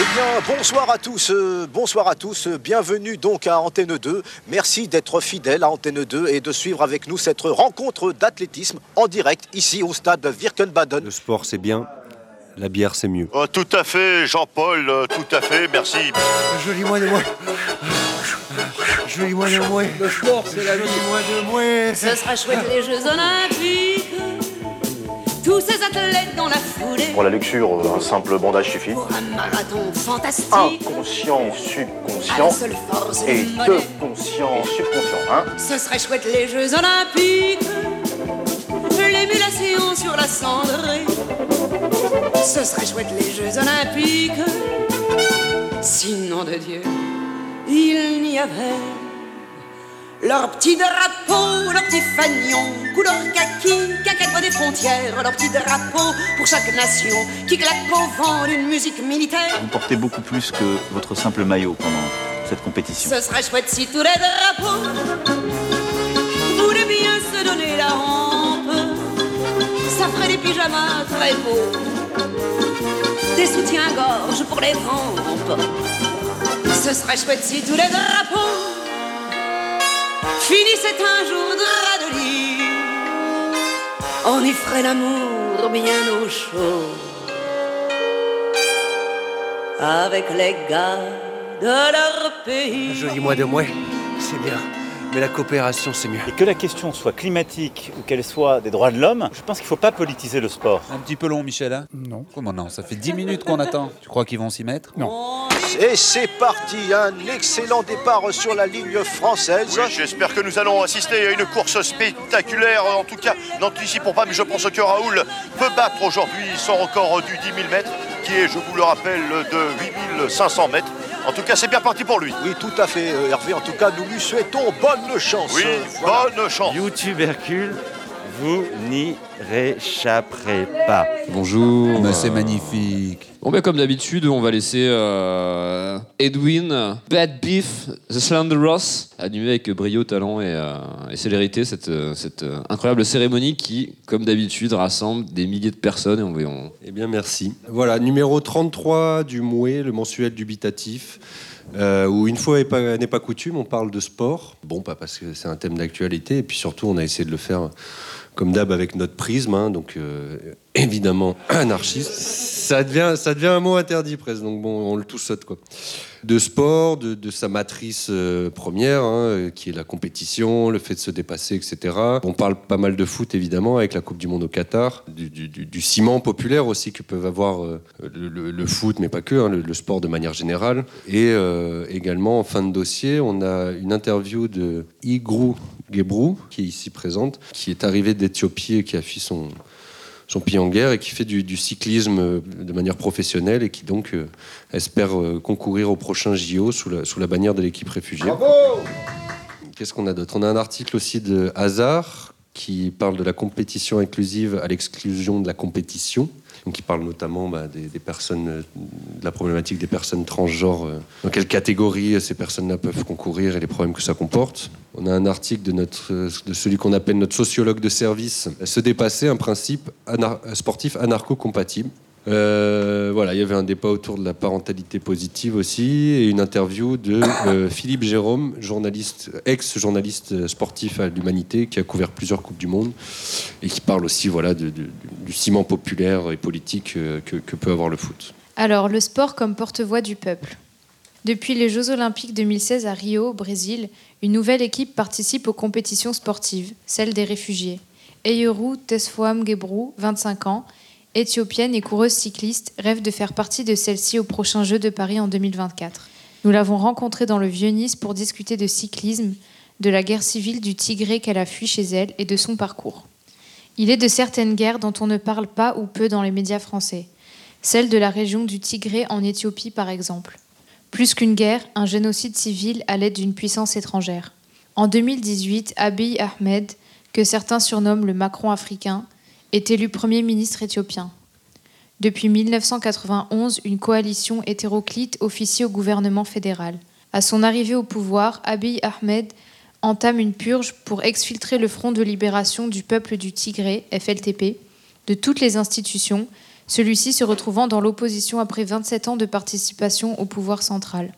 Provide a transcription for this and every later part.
Eh bien, bonsoir à tous, euh, bonsoir à tous, euh, bienvenue donc à Antenne 2. Merci d'être fidèle à Antenne 2 et de suivre avec nous cette rencontre d'athlétisme en direct ici au stade Wirkenbaden. Le sport c'est bien, la bière c'est mieux. Oh, tout à fait, Jean-Paul, euh, tout à fait, merci. Joli mois de moi. Joli mois de moi. Le sport, c'est la vie. mois de moi. Ce sera chouette les Jeux Olympiques. Tous ces athlètes dans la foulée. Pour la lecture, un simple bandage suffit. Pour un marathon fantastique. Inconscient, subconscient seule force et du monnaie. de conscient, subconscient, hein Ce serait chouette les Jeux Olympiques. L'émulation sur la cendrée. Ce serait chouette les Jeux Olympiques. Sinon de Dieu, il n'y avait leur petit drapeau, leur petit fanion, couleur kaki, cacadois des frontières, leur petit drapeau pour chaque nation qui claque au vent d'une musique militaire. Vous portez beaucoup plus que votre simple maillot pendant cette compétition. Ce serait chouette si tous les drapeaux voulaient bien se donner la rampe. Ça ferait des pyjamas très beaux, des soutiens-gorge pour les rampes. Ce serait chouette si tous les drapeaux finissaient un jour de lit. On y ferait l'amour bien au chaud avec les gars de leur pays. Joli mois de moi, c'est bien. Mais la coopération c'est mieux. Et que la question soit climatique ou qu'elle soit des droits de l'homme, je pense qu'il ne faut pas politiser le sport. Un petit peu long, Michel, hein? Non. Comment non Ça fait 10 minutes qu'on attend. Tu crois qu'ils vont s'y mettre? Non. Et c'est parti, un excellent départ sur la ligne française. Oui, j'espère que nous allons assister à une course spectaculaire. En tout cas, n'anticipons pas, mais je pense que Raoul peut battre aujourd'hui son record du 10 000 mètres, qui est, je vous le rappelle, de 8500 mètres. En tout cas, c'est bien parti pour lui. Oui, tout à fait, euh, Hervé. En tout cas, nous lui souhaitons bonne chance. Oui, Voilà. bonne chance. YouTube Hercule, vous n'y réchapperez pas. Bonjour. Mais c'est magnifique. Bon, ben, comme d'habitude, on va laisser euh, Edwin, Bad Beef, The Slanderous, animer avec brio, talent et, euh, célérité cette, euh, incroyable cérémonie qui, comme d'habitude, rassemble des milliers de personnes. Et Eh bien, merci. Voilà, numéro 33 du Mouet, le mensuel dubitatif, où une fois n'est pas, coutume, on parle de sport. Bon, pas parce que c'est un thème d'actualité, et puis surtout, on a essayé de le faire comme d'hab avec notre prisme, hein, donc évidemment anarchiste. Ça devient, ça un mot interdit presque, donc bon, on le tout quoi. De sport, de, sa matrice euh, première, hein, euh, qui est la compétition, le fait de se dépasser, etc. On parle pas mal de foot évidemment avec la Coupe du Monde au Qatar, du, ciment populaire aussi que peuvent avoir euh, le, foot, mais pas que, hein, le, sport de manière générale. Et également en fin de dossier, on a une interview de Igrou Gebrou, qui est ici présente, qui est arrivé d'Éthiopie et qui a fui son, son pied en guerre et qui fait du, du cyclisme euh, de manière professionnelle et qui donc euh, espère euh, concourir au prochain JO sous la, sous la bannière de l'équipe réfugiée. Qu'est-ce qu'on a d'autre? On a un article aussi de Hazard qui parle de la compétition inclusive à l'exclusion de la compétition. Il parle notamment bah, des, personnes, euh, de la problématique des personnes transgenres, euh, dans quelle catégorie euh, ces personnes-là peuvent concourir et les problèmes que ça comporte. On a un article de, celui qu'on appelle notre sociologue de service, Se dépasser, un principe sportif anarcho-compatible. Euh, voilà, il y avait un débat autour de la parentalité positive aussi et une interview de euh, Philippe Jérôme, journaliste, ex-journaliste sportif à l'Humanité, qui a couvert plusieurs coupes du monde et qui parle aussi voilà du ciment populaire et politique euh, que, peut avoir le foot. Alors, le sport comme porte-voix du peuple. Depuis les Jeux Olympiques 2016 à Rio, Brésil, une nouvelle équipe participe aux compétitions sportives, celle des réfugiés. Eyeru Tesfoam Gebru, 25 ans, éthiopienne et coureuse cycliste, rêve de faire partie de celle-ci aux prochains Jeux de Paris en 2024. Nous l'avons rencontrée dans le Vieux-Nice pour discuter de cyclisme, de la guerre civile du Tigré qu'elle a fui chez elle et de son parcours. Il est de certaines guerres dont on ne parle pas ou peu dans les médias français. Celle de la région du Tigré en Éthiopie, par exemple. Plus qu'une guerre, un génocide civil à l'aide d'une puissance étrangère. En 2018, Abiy Ahmed, que certains surnomment le Macron africain, est élu Premier ministre éthiopien. Depuis 1991, une coalition hétéroclite officie au gouvernement fédéral. À son arrivée au pouvoir, Abiy Ahmed entame une purge pour exfiltrer le Front de libération du peuple du Tigré, FLTP, de toutes les institutions, celui-ci se retrouvant dans l'opposition après 27 ans de participation au pouvoir central.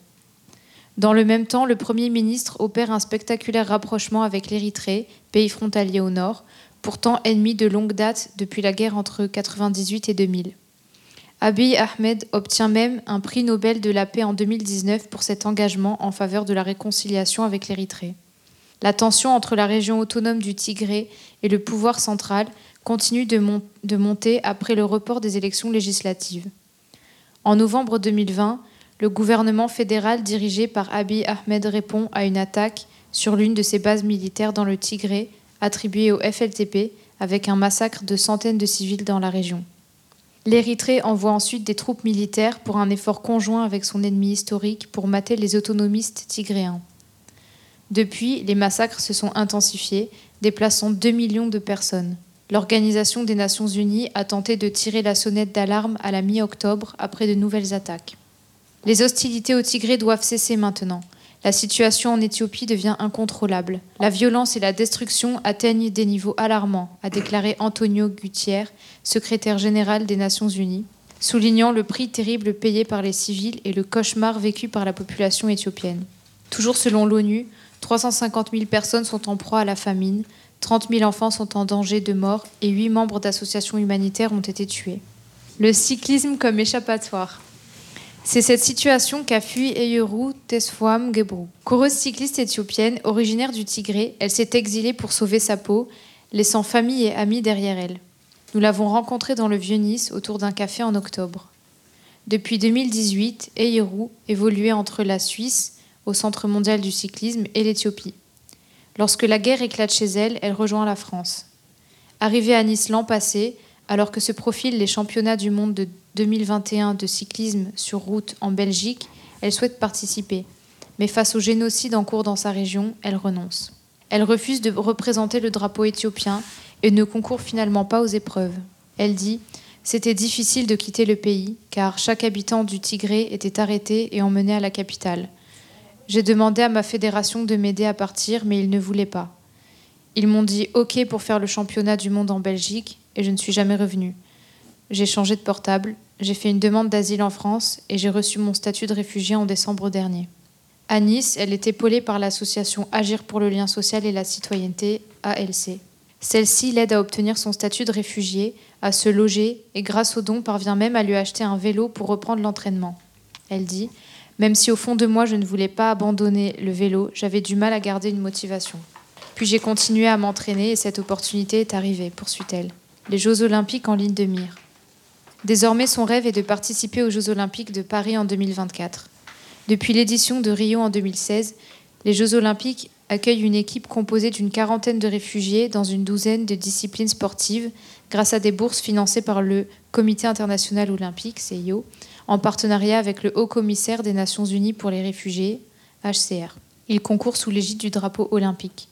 Dans le même temps, le Premier ministre opère un spectaculaire rapprochement avec l'Érythrée, pays frontalier au nord, pourtant ennemi de longue date depuis la guerre entre 1998 et 2000. Abiy Ahmed obtient même un prix Nobel de la paix en 2019 pour cet engagement en faveur de la réconciliation avec l'Érythrée. La tension entre la région autonome du Tigré et le pouvoir central continue de, de monter après le report des élections législatives. En novembre 2020, le gouvernement fédéral dirigé par Abiy Ahmed répond à une attaque sur l'une de ses bases militaires dans le Tigré, attribuée au FLTP, avec un massacre de centaines de civils dans la région. L'Érythrée envoie ensuite des troupes militaires pour un effort conjoint avec son ennemi historique pour mater les autonomistes tigréens. Depuis, les massacres se sont intensifiés, déplaçant 2 millions de personnes. L'Organisation des Nations Unies a tenté de tirer la sonnette d'alarme à la mi-octobre après de nouvelles attaques. Les hostilités au Tigré doivent cesser maintenant. La situation en Éthiopie devient incontrôlable. La violence et la destruction atteignent des niveaux alarmants, a déclaré Antonio Gutiérrez, secrétaire général des Nations Unies, soulignant le prix terrible payé par les civils et le cauchemar vécu par la population éthiopienne. Toujours selon l'ONU, 350 000 personnes sont en proie à la famine, 30 000 enfants sont en danger de mort et 8 membres d'associations humanitaires ont été tués. Le cyclisme comme échappatoire. C'est cette situation qu'a fui Eyeru Tesfam Gebru. Coureuse cycliste éthiopienne, originaire du Tigré, elle s'est exilée pour sauver sa peau, laissant famille et amis derrière elle. Nous l'avons rencontrée dans le Vieux-Nice autour d'un café en octobre. Depuis 2018, Eyeru évoluait entre la Suisse, au Centre mondial du cyclisme, et l'Éthiopie. Lorsque la guerre éclate chez elle, elle rejoint la France. Arrivée à Nice l'an passé, alors que se profilent les championnats du monde de 2021 de cyclisme sur route en Belgique, elle souhaite participer. Mais face au génocide en cours dans sa région, elle renonce. Elle refuse de représenter le drapeau éthiopien et ne concourt finalement pas aux épreuves. Elle dit C'était difficile de quitter le pays, car chaque habitant du Tigré était arrêté et emmené à la capitale. J'ai demandé à ma fédération de m'aider à partir, mais ils ne voulaient pas. Ils m'ont dit OK pour faire le championnat du monde en Belgique, et je ne suis jamais revenue. J'ai changé de portable, j'ai fait une demande d'asile en France et j'ai reçu mon statut de réfugié en décembre dernier. À Nice, elle est épaulée par l'association Agir pour le lien social et la citoyenneté, ALC. Celle-ci l'aide à obtenir son statut de réfugié, à se loger et grâce aux dons parvient même à lui acheter un vélo pour reprendre l'entraînement. Elle dit Même si au fond de moi je ne voulais pas abandonner le vélo, j'avais du mal à garder une motivation. Puis j'ai continué à m'entraîner et cette opportunité est arrivée, poursuit-elle. Les Jeux olympiques en ligne de mire. Désormais, son rêve est de participer aux Jeux olympiques de Paris en 2024. Depuis l'édition de Rio en 2016, les Jeux olympiques accueillent une équipe composée d'une quarantaine de réfugiés dans une douzaine de disciplines sportives grâce à des bourses financées par le Comité international olympique, CIO, en partenariat avec le Haut Commissaire des Nations Unies pour les réfugiés, HCR. Il concourt sous l'égide du drapeau olympique.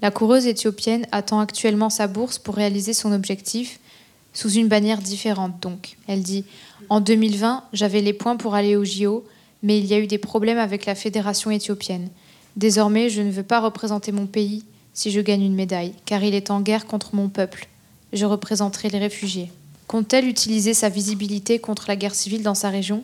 La coureuse éthiopienne attend actuellement sa bourse pour réaliser son objectif, sous une bannière différente donc. Elle dit En 2020, j'avais les points pour aller au JO, mais il y a eu des problèmes avec la fédération éthiopienne. Désormais, je ne veux pas représenter mon pays si je gagne une médaille, car il est en guerre contre mon peuple. Je représenterai les réfugiés. Compte-t-elle utiliser sa visibilité contre la guerre civile dans sa région?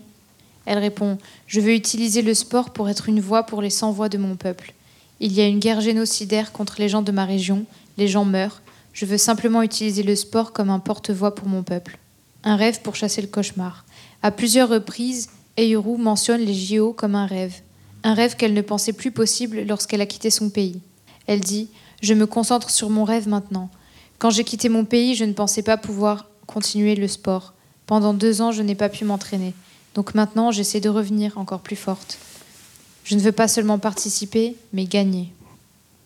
Elle répond Je veux utiliser le sport pour être une voix pour les sans-voix de mon peuple. Il y a une guerre génocidaire contre les gens de ma région, les gens meurent, je veux simplement utiliser le sport comme un porte-voix pour mon peuple. Un rêve pour chasser le cauchemar. À plusieurs reprises, Euru mentionne les JO comme un rêve. Un rêve qu'elle ne pensait plus possible lorsqu'elle a quitté son pays. Elle dit Je me concentre sur mon rêve maintenant. Quand j'ai quitté mon pays, je ne pensais pas pouvoir continuer le sport. Pendant deux ans, je n'ai pas pu m'entraîner. Donc maintenant, j'essaie de revenir encore plus forte. Je ne veux pas seulement participer, mais gagner.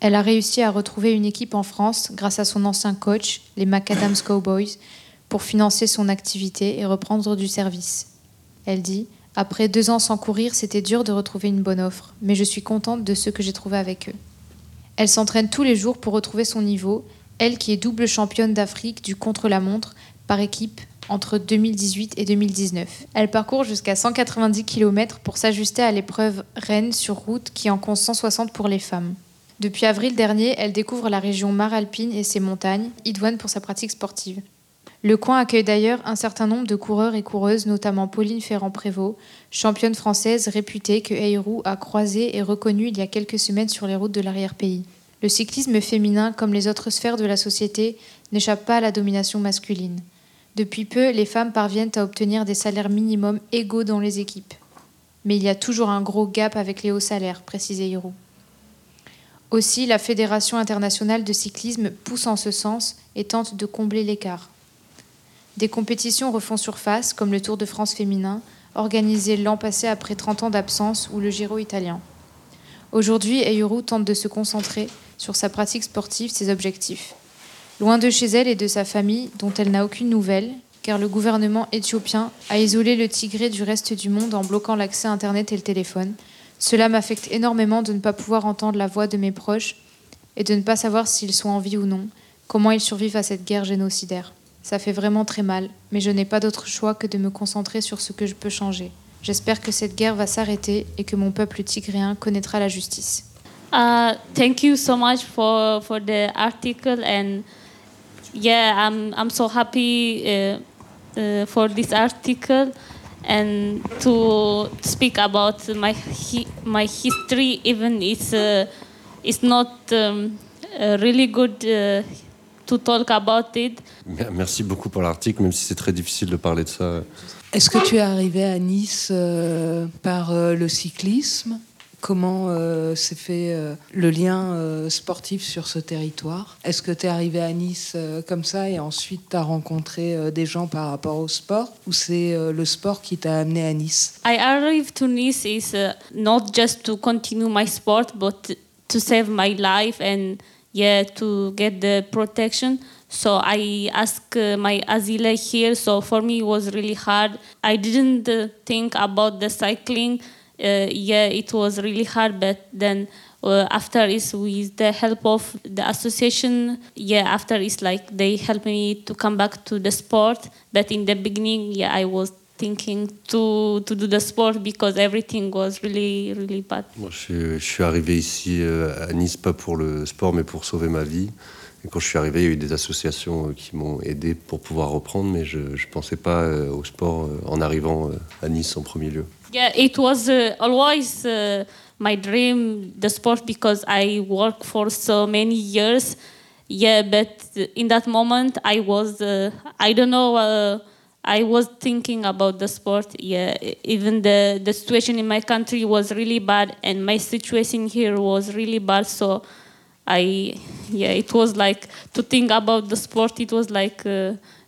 Elle a réussi à retrouver une équipe en France grâce à son ancien coach, les Macadams Cowboys, pour financer son activité et reprendre du service. Elle dit Après deux ans sans courir, c'était dur de retrouver une bonne offre, mais je suis contente de ce que j'ai trouvé avec eux. Elle s'entraîne tous les jours pour retrouver son niveau, elle qui est double championne d'Afrique du contre-la-montre par équipe entre 2018 et 2019. Elle parcourt jusqu'à 190 km pour s'ajuster à l'épreuve Rennes sur route qui en compte 160 pour les femmes. Depuis avril dernier, elle découvre la région Maralpine et ses montagnes, idoine pour sa pratique sportive. Le coin accueille d'ailleurs un certain nombre de coureurs et coureuses, notamment Pauline Ferrand-Prévot, championne française réputée que Heyroux a croisée et reconnue il y a quelques semaines sur les routes de l'arrière-pays. Le cyclisme féminin, comme les autres sphères de la société, n'échappe pas à la domination masculine. Depuis peu, les femmes parviennent à obtenir des salaires minimums égaux dans les équipes. Mais il y a toujours un gros gap avec les hauts salaires, précise Heyroux. Aussi, la Fédération internationale de cyclisme pousse en ce sens et tente de combler l'écart. Des compétitions refont surface, comme le Tour de France féminin, organisé l'an passé après 30 ans d'absence, ou le Giro italien. Aujourd'hui, Eyuru tente de se concentrer sur sa pratique sportive, ses objectifs. Loin de chez elle et de sa famille, dont elle n'a aucune nouvelle, car le gouvernement éthiopien a isolé le Tigré du reste du monde en bloquant l'accès à Internet et le téléphone. Cela m'affecte énormément de ne pas pouvoir entendre la voix de mes proches et de ne pas savoir s'ils sont en vie ou non, comment ils survivent à cette guerre génocidaire. Ça fait vraiment très mal, mais je n'ai pas d'autre choix que de me concentrer sur ce que je peux changer. J'espère que cette guerre va s'arrêter et que mon peuple tigréen connaîtra la justice. Uh, thank you so much for, for the article and yeah, I'm, I'm so happy uh, uh, for this article and to speak about my hi my history even it's uh, it's not um, uh, really good uh, to talk about it. Merci beaucoup pour l'article, même si c'est très difficile de parler de ça. Est-ce que tu es arrivé à Nice euh, par euh, le cyclisme? Comment euh, s'est fait euh, le lien euh, sportif sur ce territoire Est-ce que tu es arrivé à Nice comme ça et ensuite tu as rencontré des gens par rapport au sport Ou c'est le sport qui t'a amené à Nice? I arrived to Nice is uh, not just to continue my sport, but to save my life and yeah, to get the protection. So I asked uh, my asile here. So for me, it was really hard. I didn't uh, think about the cycling. Uh, yeah, it was really hard. But then uh, after is with the help of the association. Yeah, after like they helped me to come back to the sport. But in the beginning, yeah, I was thinking to to do the sport because everything was really really bad. Moi, je, suis, je suis arrivé ici euh, à Nice pas pour le sport, mais pour sauver ma vie. Et quand je suis arrivé, il y a eu des associations euh, qui m'ont aidé pour pouvoir reprendre, mais je ne pensais pas euh, au sport en arrivant à Nice en premier lieu. Yeah, it was uh, always uh, my dream, the sport, because I worked for so many years. Yeah, but in that moment, I was, uh, I don't know, uh, I was thinking about the sport. Yeah, even the, the situation in my country was really bad, and my situation here was really bad. So I, yeah, it was like to think about the sport, it was like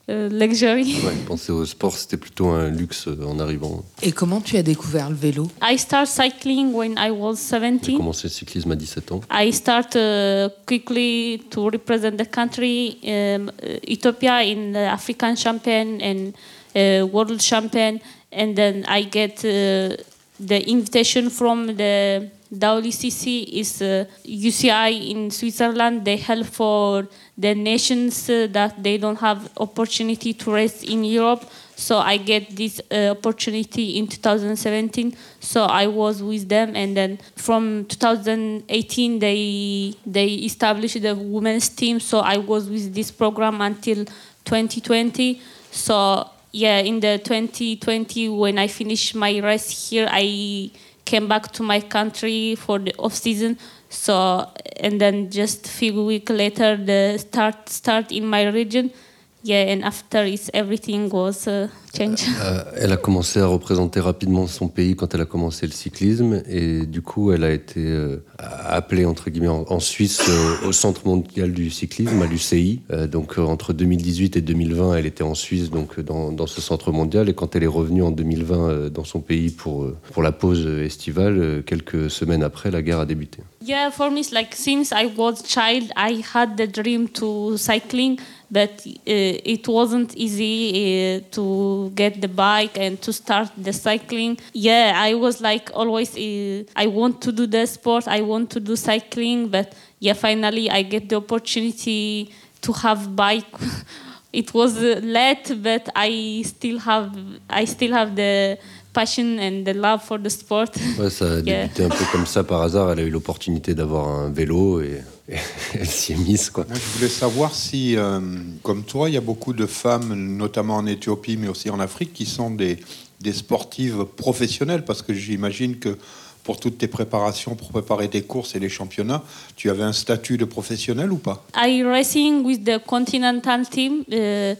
uh, uh, luxury. Ouais, penser au sport, c'était plutôt un luxe euh, en arrivant. Et comment tu as découvert le vélo? I started cycling when I was J'ai 17. commencé le cyclisme à 17 ans. I start uh, quickly to represent the country, um, uh, Ethiopia in the African champion and uh, world champion, and then I get uh, the invitation from the WCC is uh, UCI in Switzerland. They help for the nations uh, that they don't have opportunity to race in Europe. So I get this uh, opportunity in 2017. So I was with them, and then from 2018 they they established the women's team. So I was with this program until 2020. So yeah, in the 2020 when I finished my race here, I came back to my country for the off season. So and then just a few weeks later the start start in my region. Yeah, and after it's everything was uh, changed. Euh, elle a commencé à représenter rapidement son pays quand elle a commencé le cyclisme et du coup elle a été euh, appelée entre guillemets en, en Suisse euh, au Centre mondial du cyclisme à l'UCI. Euh, donc euh, entre 2018 et 2020 elle était en Suisse donc euh, dans, dans ce centre mondial et quand elle est revenue en 2020 euh, dans son pays pour, euh, pour la pause estivale, euh, quelques semaines après la guerre a débuté. Yeah, for me, it's like since I was child, I had the dream to cycling, but uh, it wasn't easy uh, to get the bike and to start the cycling. Yeah, I was like always, uh, I want to do the sport, I want to do cycling, but yeah, finally I get the opportunity to have bike. it was uh, late, but I still have, I still have the passion and the love for the sport. Ouais, ça a Yeah. débuté un peu comme ça par hasard. Elle a eu l'opportunité d'avoir un vélo et elle s'y est mise. Quoi. Moi, je voulais savoir si, euh, comme toi, il y a beaucoup de femmes, notamment en Éthiopie, mais aussi en Afrique, qui sont des, des sportives professionnelles, parce que j'imagine que pour toutes tes préparations, pour préparer tes courses et les championnats, tu avais un statut de professionnel ou pas? I racing with the continental team. Uh,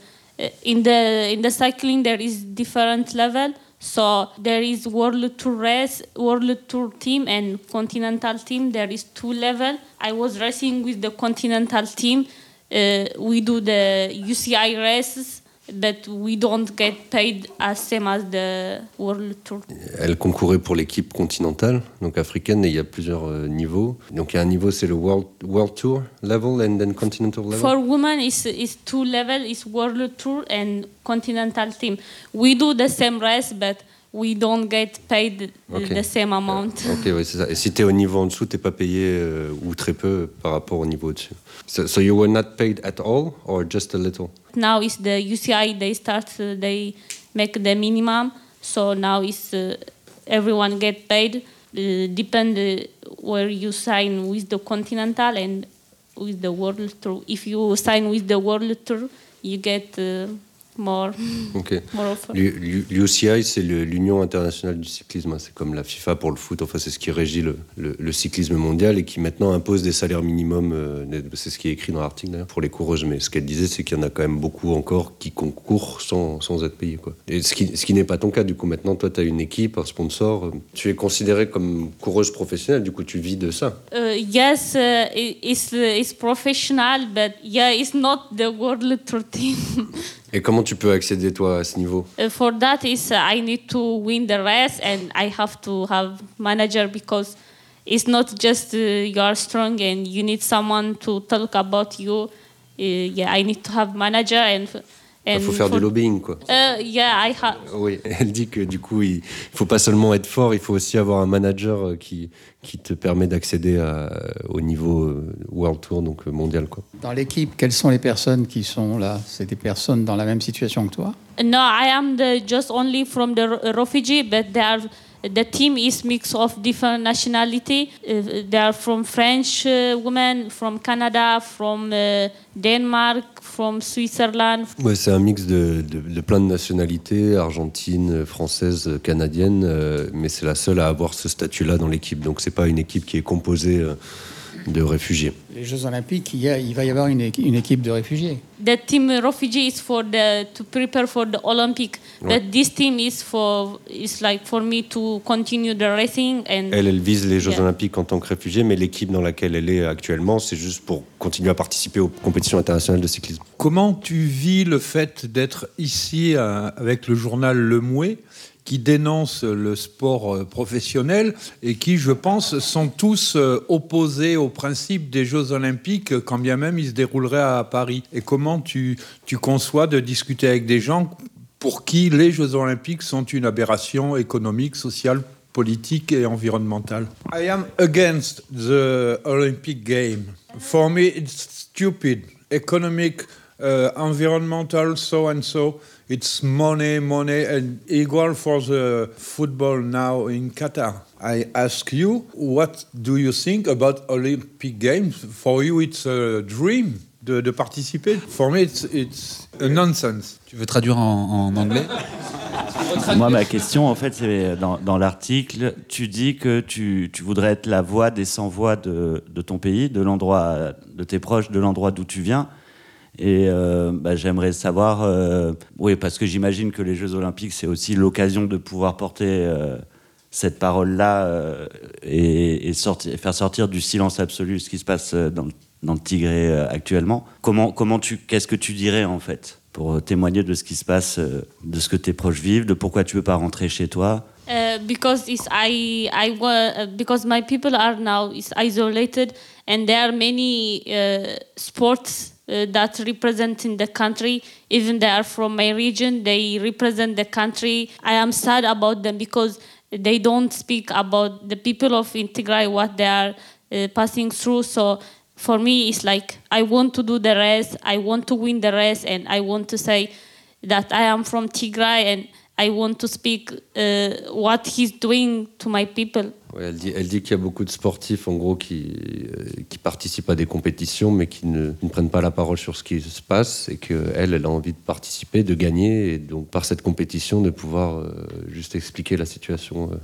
in the in the cycling, there is different level. So there is World Tour race, World Tour team, and Continental team. There is two level. I was racing with the Continental team. Uh, we do the UCI races but we don't get paid as same as the World Tour. Elle concourait pour l'équipe continentale, donc africaine, et il y a plusieurs euh, niveaux. Donc il y a un niveau, c'est le World, World Tour level and then Continental level. For women, it's, it's two level, it's World Tour and Continental team. We do the same race, but we don't get paid Okay. the same amount. Ok, ouais, c'est ça. Et si tu es au niveau en dessous, tu pas payé euh, ou très peu par rapport au niveau au-dessus. So, so you were not paid at all or just a little? Now it's the UCI. They start. Uh, they make the minimum. So now it's uh, everyone get paid. Uh, depend uh, where you sign with the Continental and with the World Tour. If you sign with the World Tour, you get uh, more. More. L'UCI, c'est l'Union internationale du cyclisme. hein. C'est comme la FIFA pour le foot. Enfin, c'est ce qui régit le, le- le cyclisme mondial et qui maintenant impose des salaires minimums. euh, c'est ce qui est écrit dans l'article d'ailleurs pour les coureuses. Mais ce qu'elle disait, c'est qu'il y en a quand même beaucoup encore qui concourent sans, sans être payés. Quoi. Et ce qui, ce qui n'est pas ton cas. Du coup, maintenant, toi, tu as une équipe, un sponsor. Tu es considérée comme coureuse professionnelle. Du coup, tu vis de ça. Uh, yes, uh, it, it's it's professional, but yeah, it's not the World Tour team. Et comment tu peux accéder, toi, à ce niveau? Uh, for that is uh, I need to win the race and I have to have manager because it's not just uh, you are strong and you need someone to talk about you. Yeah, I need to have manager and Il faut faire for- du lobbying, quoi. Uh, yeah, I have. Oui, elle dit que du coup, il faut pas seulement être fort, il faut aussi avoir un manager euh, qui, qui te permet d'accéder à- au niveau euh, World Tour, donc euh, mondial. Quoi. Dans l'équipe, quelles sont les personnes qui sont là? C'est des personnes dans la même situation que toi? No, I am the just only from the re- refugee, but they are the team is mix of different nationality. Uh, they are from French uh, women, from Canada, from uh, Denmark, from Switzerland. Ouais, c'est un mix de plein de nationalités, argentine, française, canadienne, euh, mais c'est la seule à avoir ce statut-là dans l'équipe. Donc c'est pas une équipe qui est composée euh, de réfugiés. Les Jeux Olympiques, il, y a- il va y avoir une, équi- une équipe de réfugiés. The team refugee is for the to prepare for the Olympic, Ouais. but this team is for is like for me to continue the racing and Elle, elle vise les Jeux Yeah. Olympiques en tant que réfugiée, mais l'équipe dans laquelle elle est actuellement, c'est juste pour continuer à participer aux compétitions internationales de cyclisme. Comment tu vis le fait d'être ici euh, avec le journal Le Mouet qui dénonce le sport euh, professionnel et qui, je pense, sont tous euh, opposés au principe des Jeux Olympiques, quand bien même ils se dérouleraient à Paris. Et comment tu, tu conçois de discuter avec des gens pour qui les Jeux Olympiques sont une aberration économique, sociale, politique et environnementale? I am against the Olympic game. For me, it's stupid. Economic, uh, environmental, so and so. It's money, money, and equal for the football now in Qatar. I ask you, what do you think about Olympic Games? For you, it's a dream de, de participer. For me, it's, it's a nonsense. Tu veux traduire en, en anglais? Moi, ma question, en fait, c'est dans, dans l'article, tu dis que tu, tu voudrais être la voix des sans-voix de, de ton pays, de l'endroit, de tes proches, de l'endroit d'où tu viens. Et euh, bah, j'aimerais savoir, euh, oui, parce que j'imagine que les Jeux Olympiques, c'est aussi l'occasion de pouvoir porter euh, cette parole-là et, faire sortir du silence absolu ce qui se passe dans, le- Tigré actuellement. Comment, comment tu, qu'est-ce que tu dirais en fait pour témoigner de ce qui se passe, de ce que tes proches vivent, de pourquoi tu veux pas rentrer chez toi? Uh, because it's I I uh, because my people are now is isolated and there are many uh, sports uh, that represent in the country. Even they are from my region they represent the country. I am sad about them because they don't speak about the people of Tigray what they are uh, passing through. So for me it's like I want to do the race I want to win the race and I want to say that I am from Tigray and I want to speak uh, what he's doing to my people. Ouais, elle dit, elle dit qu'il y a beaucoup de sportifs, en gros, qui, euh, qui participent à des compétitions, mais qui ne, qui ne prennent pas la parole sur ce qui se passe, et qu'elle, elle a envie de participer, de gagner, et donc par cette compétition, de pouvoir euh, juste expliquer la situation euh,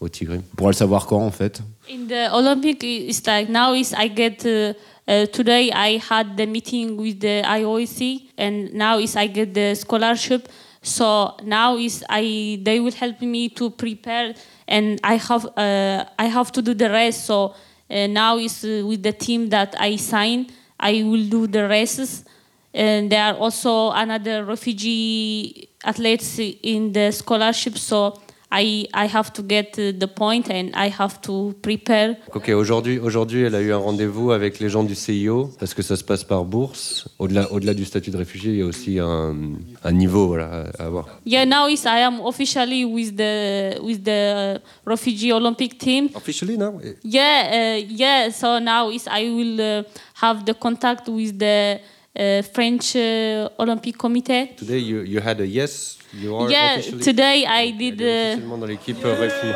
au Tigre. On pourra le savoir quand, en fait In the Olympic, it's like now is I get uh, uh, today I had the meeting with the IOC, and now is I get the scholarship. So now is I they will help me to prepare, and I have uh, I have to do the rest. So uh, now is uh, with the team that I sign, I will do the races. And there are also another refugee athletes in the scholarship. So I, I have to get uh, the point and I have to prepare. Ok, aujourd'hui, aujourd'hui, elle a eu un rendez-vous avec les gens du CIO parce que ça se passe par bourse. Au-delà, au-delà du statut de réfugié, il y a aussi un, un niveau voilà, à avoir. Yeah, now is I am officially with the with the refugee Olympic team. Officially now? Yeah, uh, yeah. So now is I will uh, have the contact with the uh, French uh, Olympic Committee. Today, you, you had a yes. You are Yeah, officially- today I did. Uh, dans l'équipe réfugié.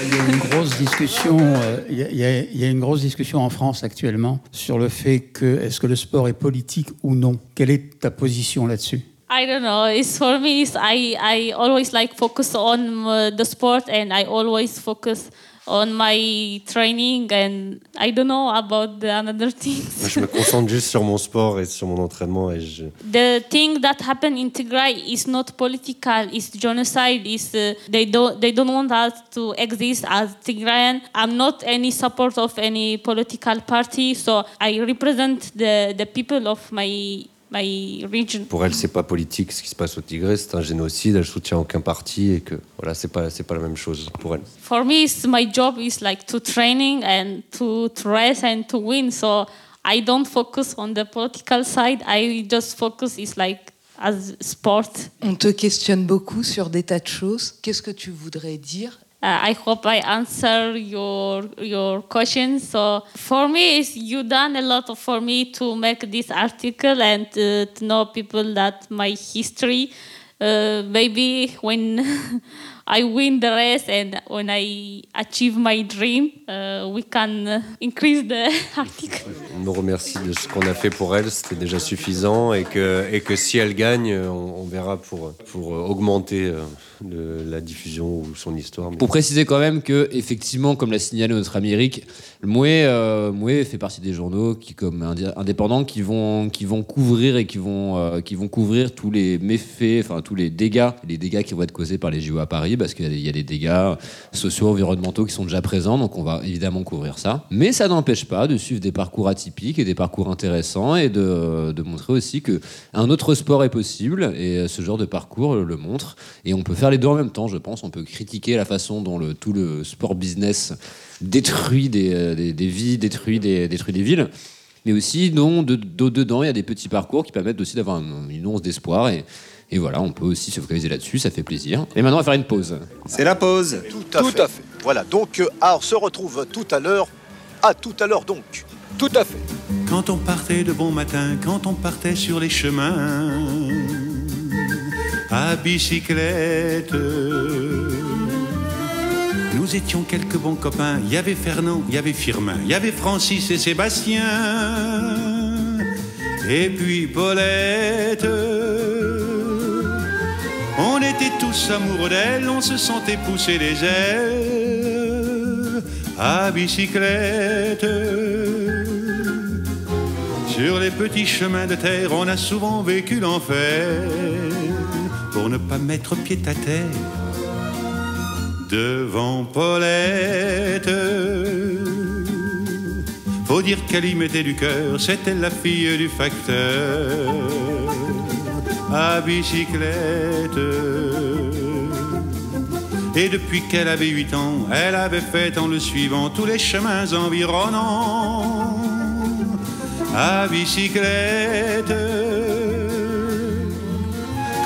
Il y a une grosse discussion. euh, il y a- il y, a- il y a une grosse discussion en France actuellement sur le fait que est-ce que le sport est politique ou non? Quelle est ta position là-dessus? I don't know. It's for me. It's, I I always like focus on uh, the sport, and I always focus on my training, and I don't know about the another things. Je me concentre juste sur mon sport et sur mon entraînement et je, The thing that happened in Tigray is not political. It's genocide. Is uh, they don't they don't want us to exist as Tigrayan. I'm not any support of any political party, so I represent the the people of my my region. Pour elle, c'est pas politique ce qui se passe au Tigré, c'est un génocide. Elle soutient aucun parti et que voilà, c'est pas c'est pas la même chose pour elle. for me it's, my job is like to training and to, to race and to win so i don't focus on the political side i just focus is like as sport On te questionne beaucoup sur des tas de choses. Qu'est-ce que tu voudrais dire uh, i hope i answer your your questions so for me you done a lot for me to make this article and uh, to know people that my history. Uh, maybe when I win the race and when I achieve my dream, uh, we can uh, increase the nous remercie de ce qu'on a fait pour elle, c'était déjà suffisant et que, si elle gagne, on, verra pour, augmenter le- la diffusion ou son histoire. Pour préciser quand même que, effectivement, comme l'a signalé notre ami Eric, Mouet, euh, Mouet fait partie des journaux qui, comme indépendants, qui vont, qui vont couvrir et qui vont, euh, qui vont couvrir tous les méfaits, enfin tous les dégâts, les dégâts qui vont être causés par les JO à Paris, parce qu'il y a des dégâts sociaux, environnementaux qui sont déjà présents, donc on va évidemment couvrir ça. Mais ça n'empêche pas de suivre des parcours atypiques et des parcours intéressants et de, de montrer aussi que un autre sport est possible et ce genre de parcours le montre. Et on peut faire les deux en même temps, je pense. On peut critiquer la façon dont le, tout le sport business détruit des, euh, des- des vies, détruit des, détruit des villes. Mais aussi, dont de, de- dedans, il y a des petits parcours qui permettent aussi d'avoir un- une once d'espoir. Et, et voilà, on peut aussi se focaliser là-dessus, ça fait plaisir. Et maintenant, on va faire une pause. C'est la pause. Tout à, fait. Voilà, donc euh, ah, on se retrouve tout à l'heure. À tout à l'heure donc. Tout à fait. Quand on partait de bon matin, quand on partait sur les chemins, à bicyclette, nous étions quelques bons copains. Il y avait Fernand, il y avait Firmin, il y avait Francis et Sébastien, et puis Paulette. On était tous amoureux d'elle, on se sentait pousser les ailes à bicyclette. Sur les petits chemins de terre, on a souvent vécu l'enfer ne pas mettre pied à terre devant Paulette. Faut dire qu'elle y mettait du cœur, c'était la fille du facteur à bicyclette. Et depuis qu'elle avait huit ans, elle avait fait en le suivant tous les chemins environnants à bicyclette.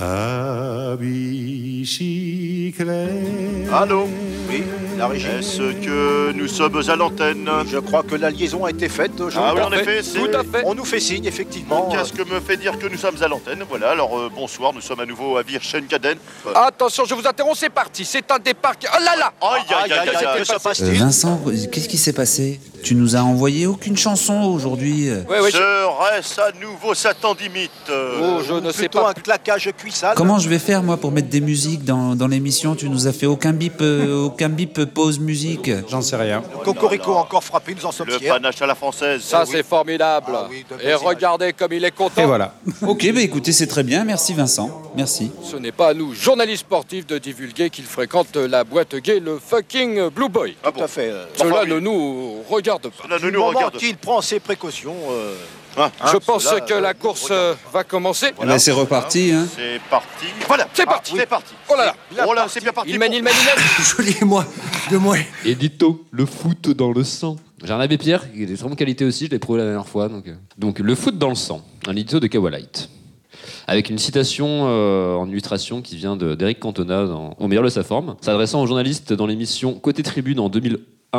à bicyclette. Allô Oui, la régie. Est-ce que nous sommes à l'antenne Je crois que la liaison a été faite. Jean. Ah oui, en effet, c'est... On nous fait signe, effectivement. Mon casque me fait dire que nous sommes à l'antenne. Voilà, alors euh, bonsoir, nous sommes à nouveau à Virchenkaden. Euh, Attention, je vous interromps, c'est parti. C'est un départ. qui- Oh là là Aïe, aïe, aïe, aïe, aïe, Vincent, qu'est-ce qui s'est passé? Tu nous as envoyé aucune chanson aujourd'hui. euh. Serait-ce à nouveau Satan d'imite Oh, je ne sais pas. un claquage cuissal. Comment je vais faire moi pour mettre des musiques dans, dans l'émission? Tu nous as fait aucun bip, euh, aucun bip euh, pause musique. J'en sais rien. Cocorico encore frappé, nous en sommes Le fiers. panache à la française. Ça, c'est formidable. Ah oui, Et regardez comme il est content. Et voilà. Ok, bah écoutez, c'est très bien. Merci Vincent. Merci. Ce n'est pas à nous, journalistes sportifs, de divulguer qu'il fréquente la boîte gay, le fucking Blue Boy. Ah Tout à fait. euh, Cela ne nous regarde pas. Cela ne du nous moment regarde qu'il prend ses précautions. euh, pas. Hein, Je pense que euh, la course regarde euh, va commencer. Voilà. C'est reparti. Hein. C'est parti. Voilà, C'est Ah, parti. C'est parti. Oh là là. C'est- Oh là, c'est bien parti. Il mène, il mène, il mène. Joli moi, de moi. Édito, le foot dans le sang. J'ai un abbé Pierre, qui est de très bonne qualité aussi, je l'ai prouvé la dernière fois. Donc, donc, le foot dans le sang, un édito de Kawalite. Avec une citation euh, en illustration qui vient de- d'Éric Cantona dans Au meilleur de sa forme, s'adressant aux journalistes dans l'émission Côté Tribune en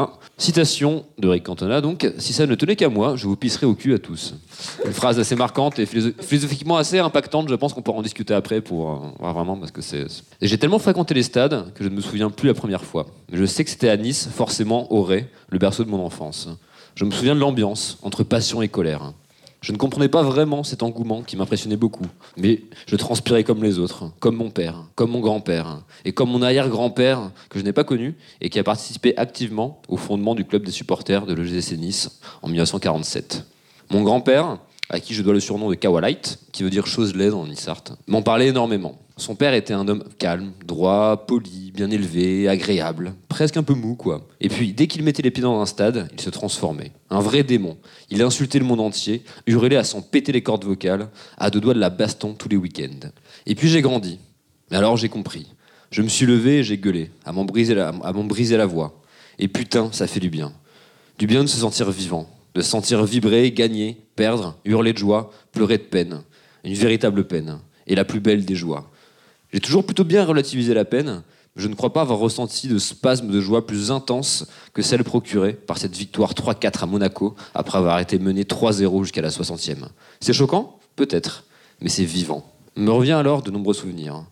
2001. Citation d'Éric Cantona, donc Si ça ne tenait qu'à moi, je vous pisserais au cul à tous. Une phrase assez marquante et philosoph- philosophiquement assez impactante, je pense qu'on pourra en discuter après pour euh, vraiment, parce que J'ai tellement fréquenté les stades que je ne me souviens plus la première fois. Mais je sais que c'était à Nice, forcément, au Ray, le berceau de mon enfance. Je me souviens de l'ambiance, entre passion et colère. Je ne comprenais pas vraiment cet engouement qui m'impressionnait beaucoup, mais je transpirais comme les autres, comme mon père, comme mon grand-père, et comme mon arrière-grand-père que je n'ai pas connu et qui a participé activement au fondement du club des supporters de l'EGC Nice en 1947. Mon grand-père, à qui je dois le surnom de Kawalite, qui veut dire chose laide en Nissart, m'en parlait énormément. Son père était un homme calme, droit, poli, bien élevé, agréable, presque un peu mou, quoi. Et puis, dès qu'il mettait les pieds dans un stade, il se transformait. Un vrai démon. Il insultait le monde entier, hurlait à s'en péter les cordes vocales, à deux doigts de la baston tous les week-ends. Et puis j'ai grandi. Alors j'ai compris. Je me suis levé et j'ai gueulé, à m'en briser la voix. Et putain, ça fait du bien. Du bien de se sentir vivant, de se sentir vibrer, gagner, perdre, hurler de joie, pleurer de peine. Une véritable peine. Et la plus belle des joies. J'ai toujours plutôt bien relativisé la peine, mais je ne crois pas avoir ressenti de spasme de joie plus intense que celle procurée par cette victoire 3-4 à Monaco après avoir été mené 3-0 jusqu'à la 60e. C'est choquant? Peut-être, mais c'est vivant. Me revient alors de nombreux souvenirs.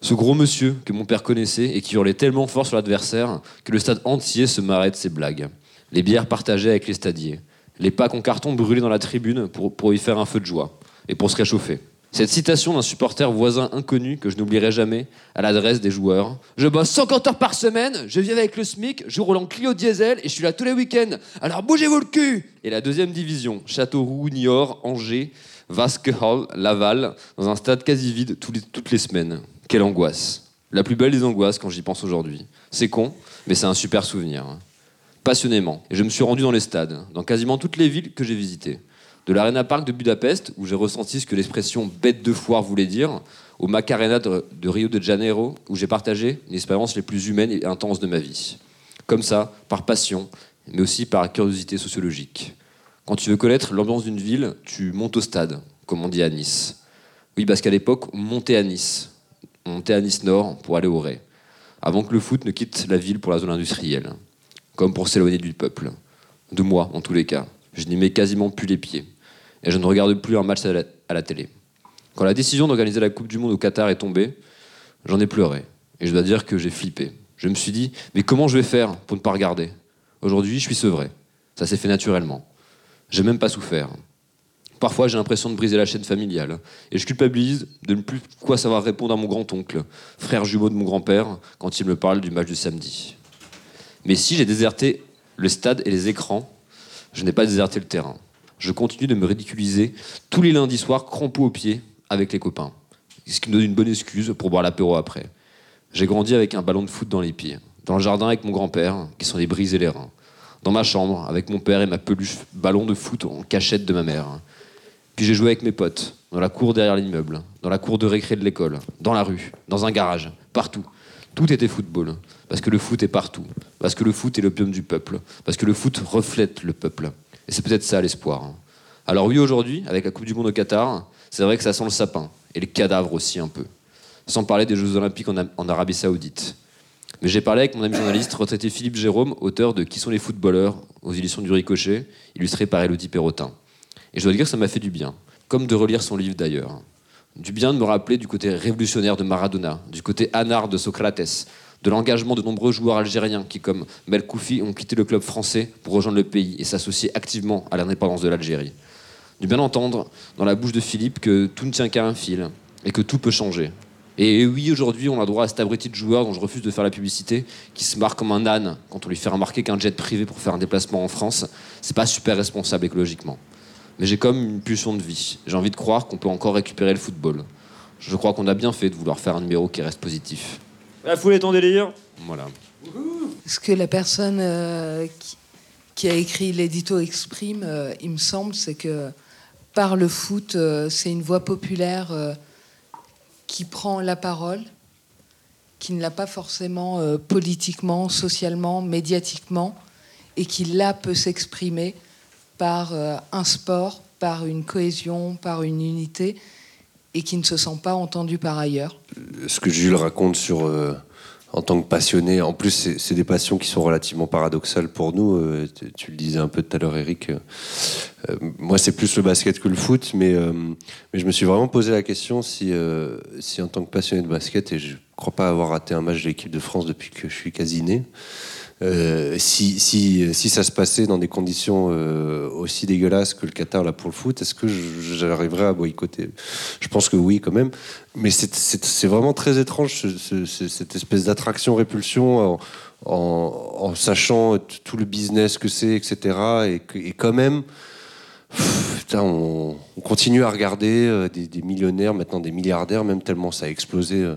Ce gros monsieur que mon père connaissait et qui hurlait tellement fort sur l'adversaire que le stade entier se marrait de ses blagues. Les bières partagées avec les stadiers. Les packs en carton brûlés dans la tribune pour, pour y faire un feu de joie et pour se réchauffer. Cette citation d'un supporter voisin inconnu que je n'oublierai jamais à l'adresse des joueurs. Je bosse 150 heures par semaine, je vis avec le SMIC, je roule en Clio diesel et je suis là tous les week-ends. Alors bougez-vous le cul Et la deuxième division, Châteauroux, Niort, Angers, Vasque Hall, Laval, dans un stade quasi vide tous les- toutes les semaines. Quelle angoisse. La plus belle des angoisses quand j'y pense aujourd'hui. C'est con, mais c'est un super souvenir. Passionnément. Et je me suis rendu dans les stades, dans quasiment toutes les villes que j'ai visitées. De l'Arena Park de Budapest, où j'ai ressenti ce que l'expression bête de foire voulait dire, au Macarena de, Rio de Janeiro, où j'ai partagé une expérience les plus humaines et intenses de ma vie. Comme ça, par passion, mais aussi par curiosité sociologique. Quand tu veux connaître l'ambiance d'une ville, tu montes au stade, comme on dit à Nice. Oui, parce qu'à l'époque, on montait à Nice. On montait à Nice Nord pour aller au Ray, avant que le foot ne quitte la ville pour la zone industrielle, comme pour s'éloigner du peuple. De moi, en tous les cas. Je n'y mets quasiment plus les pieds. Et je ne regarde plus un match à la, télé. Quand la décision d'organiser la Coupe du Monde au Qatar est tombée, j'en ai pleuré. Et je dois dire que j'ai flippé. Je me suis dit, mais comment je vais faire pour ne pas regarder? Aujourd'hui, je suis sevré. Ça s'est fait naturellement. J'ai même pas souffert. Parfois, j'ai l'impression de briser la chaîne familiale. Et je culpabilise de ne plus quoi savoir répondre à mon grand-oncle, frère jumeau de mon grand-père, quand il me parle du match du samedi. Mais si j'ai déserté le stade et les écrans, je n'ai pas déserté le terrain. Je continue de me ridiculiser tous les lundis soirs, crampé aux pieds, avec les copains. Ce qui me donne une bonne excuse pour boire l'apéro après. J'ai grandi avec un ballon de foot dans les pieds. Dans le jardin avec mon grand-père, qui s'en est brisé les reins. Dans ma chambre, avec mon père et ma peluche ballon de foot en cachette de ma mère. Puis j'ai joué avec mes potes, dans la cour derrière l'immeuble, dans la cour de récré de l'école, dans la rue, dans un garage, partout. Tout était football. Parce que le foot est partout. Parce que le foot est l'opium du peuple. Parce que le foot reflète le peuple. Et c'est peut-être ça l'espoir. Alors oui, aujourd'hui, avec la Coupe du Monde au Qatar, c'est vrai que ça sent le sapin. Et le cadavre aussi un peu. Sans parler des Jeux Olympiques en, Arabie Saoudite. Mais j'ai parlé avec mon ami journaliste retraité Philippe Jérôme, auteur de Qui sont les footballeurs aux éditions du Ricochet, illustré par Elodie Perrotin. Et je dois dire que ça m'a fait du bien, comme de relire son livre d'ailleurs. Du bien de me rappeler du côté révolutionnaire de Maradona, du côté anard de Socrates, de l'engagement de nombreux joueurs algériens qui, comme Melkoufi, ont quitté le club français pour rejoindre le pays et s'associer activement à l'indépendance de l'Algérie. Du bien entendre dans la bouche de Philippe que tout ne tient qu'à un fil et que tout peut changer. Et oui, aujourd'hui, on a droit à cet abruti de joueur dont je refuse de faire la publicité, qui se marque comme un âne quand on lui fait remarquer qu'un jet privé pour faire un déplacement en France, c'est pas super responsable écologiquement. Mais j'ai comme une pulsion de vie. J'ai envie de croire qu'on peut encore récupérer le football. Je crois qu'on a bien fait de vouloir faire un numéro qui reste positif. La foule est ton délire Voilà. Ce que la personne euh, qui, qui a écrit l'édito exprime, euh, il me semble, c'est que par le foot, euh, c'est une voix populaire euh, qui prend la parole, qui ne l'a pas forcément euh, politiquement, socialement, médiatiquement, et qui là peut s'exprimer par euh, un sport, par une cohésion, par une unité, et qui ne se sent pas entendu par ailleurs. ce que Jules raconte sur euh, en tant que passionné, en plus c'est des passions qui sont relativement paradoxales pour nous. euh, tu, le disais un peu tout à l'heure, Eric. moi c'est plus le basket que le foot, mais mais je me suis vraiment posé la question si si en tant que passionné de basket et je crois pas avoir raté un match de l'équipe de France depuis que je suis quasi né. Euh, si, si, si ça se passait dans des conditions euh, aussi dégueulasses que le Qatar là pour le foot, est-ce que j'arriverais à boycotter? Je pense que oui quand même. Mais c'est- vraiment très étrange ce- ce- ce- cette espèce d'attraction-répulsion en, en- sachant tout le business que c'est, etc. Et, et quand même, pff, putain, on, on continue à regarder euh, des, des millionnaires, maintenant des milliardaires, même tellement ça a explosé euh,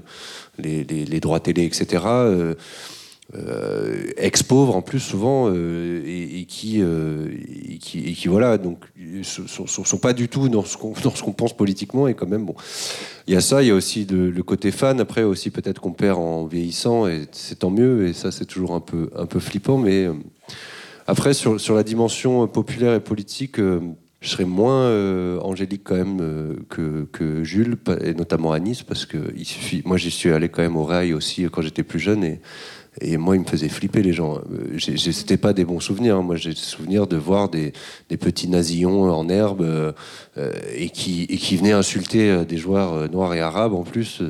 les, les- les droits télé, etc. euh, ex-pauvres en plus souvent euh, et, et qui, euh, et qui et qui voilà donc sont, sont, sont pas du tout dans ce qu'on pense politiquement et quand même bon il y a ça il y a aussi le, côté fan après aussi peut-être qu'on perd en vieillissant et c'est tant mieux et ça c'est toujours un peu un peu flippant mais après sur, sur la dimension populaire et politique je serais moins angélique quand même que, que Jules, et notamment à Nice, parce que. Moi, j'y suis allé quand même au rail aussi quand j'étais plus jeune, et, et moi, il me faisait flipper les gens. Euh, C'était pas des bons souvenirs. hein. Moi, j'ai le souvenir de voir des, des petits nasillons en herbe euh, euh, et, qui, et qui venaient insulter des joueurs noirs et arabes en plus.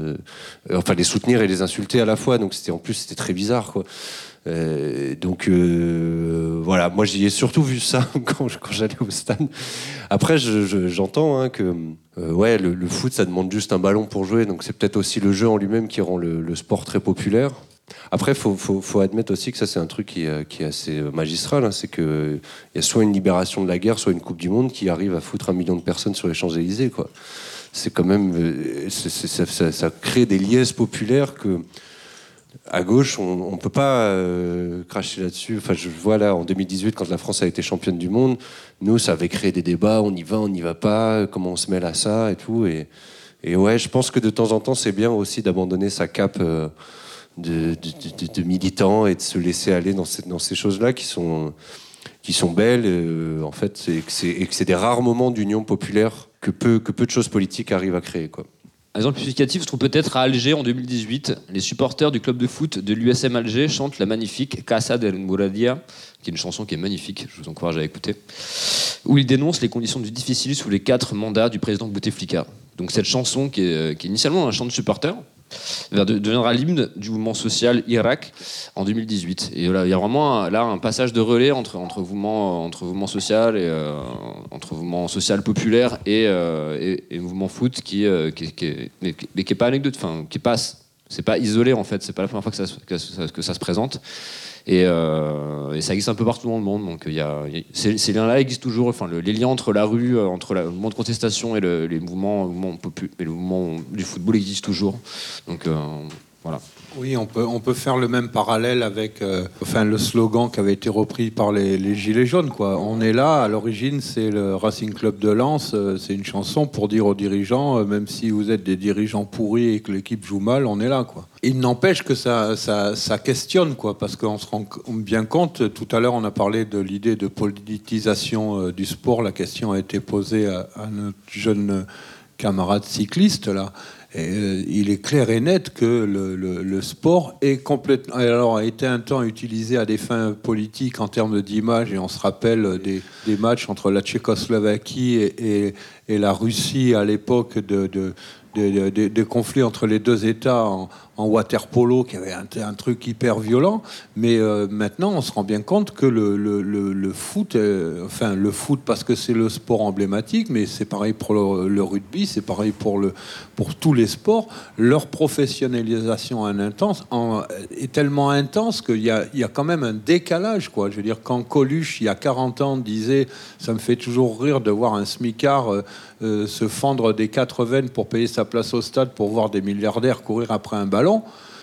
enfin, les soutenir et les insulter à la fois. Donc, en plus, c'était très bizarre, donc voilà, moi j'y ai surtout vu ça quand, j'allais au stade. Après, je- je- j'entends hein, que ouais, le, foot ça demande juste un ballon pour jouer, donc c'est peut-être aussi le jeu en lui-même qui rend le sport très populaire. Après, faut, faut, admettre aussi que ça c'est un truc qui, qui est assez magistral, hein, c'est que il y a soit une libération de la guerre, soit une Coupe du Monde qui arrive à foutre un million de personnes sur les Champs Élysées, quoi. C'est quand même, euh, ça, crée des liesses populaires que à gauche, on ne peut pas euh, cracher là-dessus. Enfin, je vois là, en 2018, quand la France a été championne du monde, nous, ça avait créé des débats, on y va, on n'y va pas, comment on se mêle à ça et tout. Et, et ouais, je pense que de temps en temps, c'est bien aussi d'abandonner sa cape euh, de, de, de- de militant et de se laisser aller dans, ces- choses-là qui sont, qui sont belles, euh, en fait, et que c'est des rares moments d'union populaire que peu, que peu de choses politiques arrivent à créer. Quoi. Un exemple justificatif se trouve peut-être à Alger en 2018. Les supporters du club de foot de l'USM Alger chantent la magnifique Casa del Mouradia, qui est une chanson qui est magnifique, je vous encourage à écouter, où ils dénoncent les conditions du difficile sous les quatre mandats du président Bouteflika. Donc cette chanson qui est, est initialement un chant de supporters, deviendra l'hymne du mouvement social Irak en 2018. Et voilà, il y a vraiment là un passage de relais entre, entre, mouvement, entre mouvement social et euh, entre mouvement social populaire et, euh, et, mouvement foot qui, euh, qui, mais, qui- mais pas anecdote, enfin qui passe. C'est pas isolé en fait, c'est pas la première fois que ça- que ça se présente. Et, euh, et ça existe un peu partout dans le monde. Donc y y a- ces, liens-là existent toujours. Enfin, le- les liens entre la rue, euh, entre la- le mouvement de contestation et le, les mouvements, mouvements popu- et le mouvement du football existent toujours. Donc euh, voilà. Oui, on peut, on peut faire le même parallèle avec euh, enfin, le slogan qui avait été repris par les, Gilets jaunes. Quoi. On est là, à l'origine, c'est le Racing Club de Lens. euh, c'est une chanson pour dire aux dirigeants, euh, même si vous êtes des dirigeants pourris et que l'équipe joue mal, on est là. Quoi. Il n'empêche que ça, ça, ça questionne, quoi, parce qu'on se rend bien compte, tout à l'heure on a parlé de l'idée de politisation du sport, la question a été posée à, à notre jeune euh, camarade cycliste là. Euh, il est clair et net que le, sport est complètement. Alors, a été un temps utilisé à des fins politiques en termes d'image, et on se rappelle des, des matchs entre la Tchécoslovaquie et, et- la Russie à l'époque de, de- de- de- de- des conflits entre les deux États en water polo, qui avait un, truc hyper violent. Mais euh, maintenant, on se rend bien compte que le, foot, euh, enfin le foot parce que c'est le sport emblématique, mais c'est pareil pour le, rugby, c'est pareil pour, le, pour tous les sports. Leur professionnalisation en intense, en- est tellement intense qu'il y a, y a quand même un décalage. Quoi. Je veux dire, quand Coluche, il y a 40 ans, disait Ça me fait toujours rire de voir un smicard euh, se fendre des quatre veines pour payer sa place au stade pour voir des milliardaires courir après un ballon.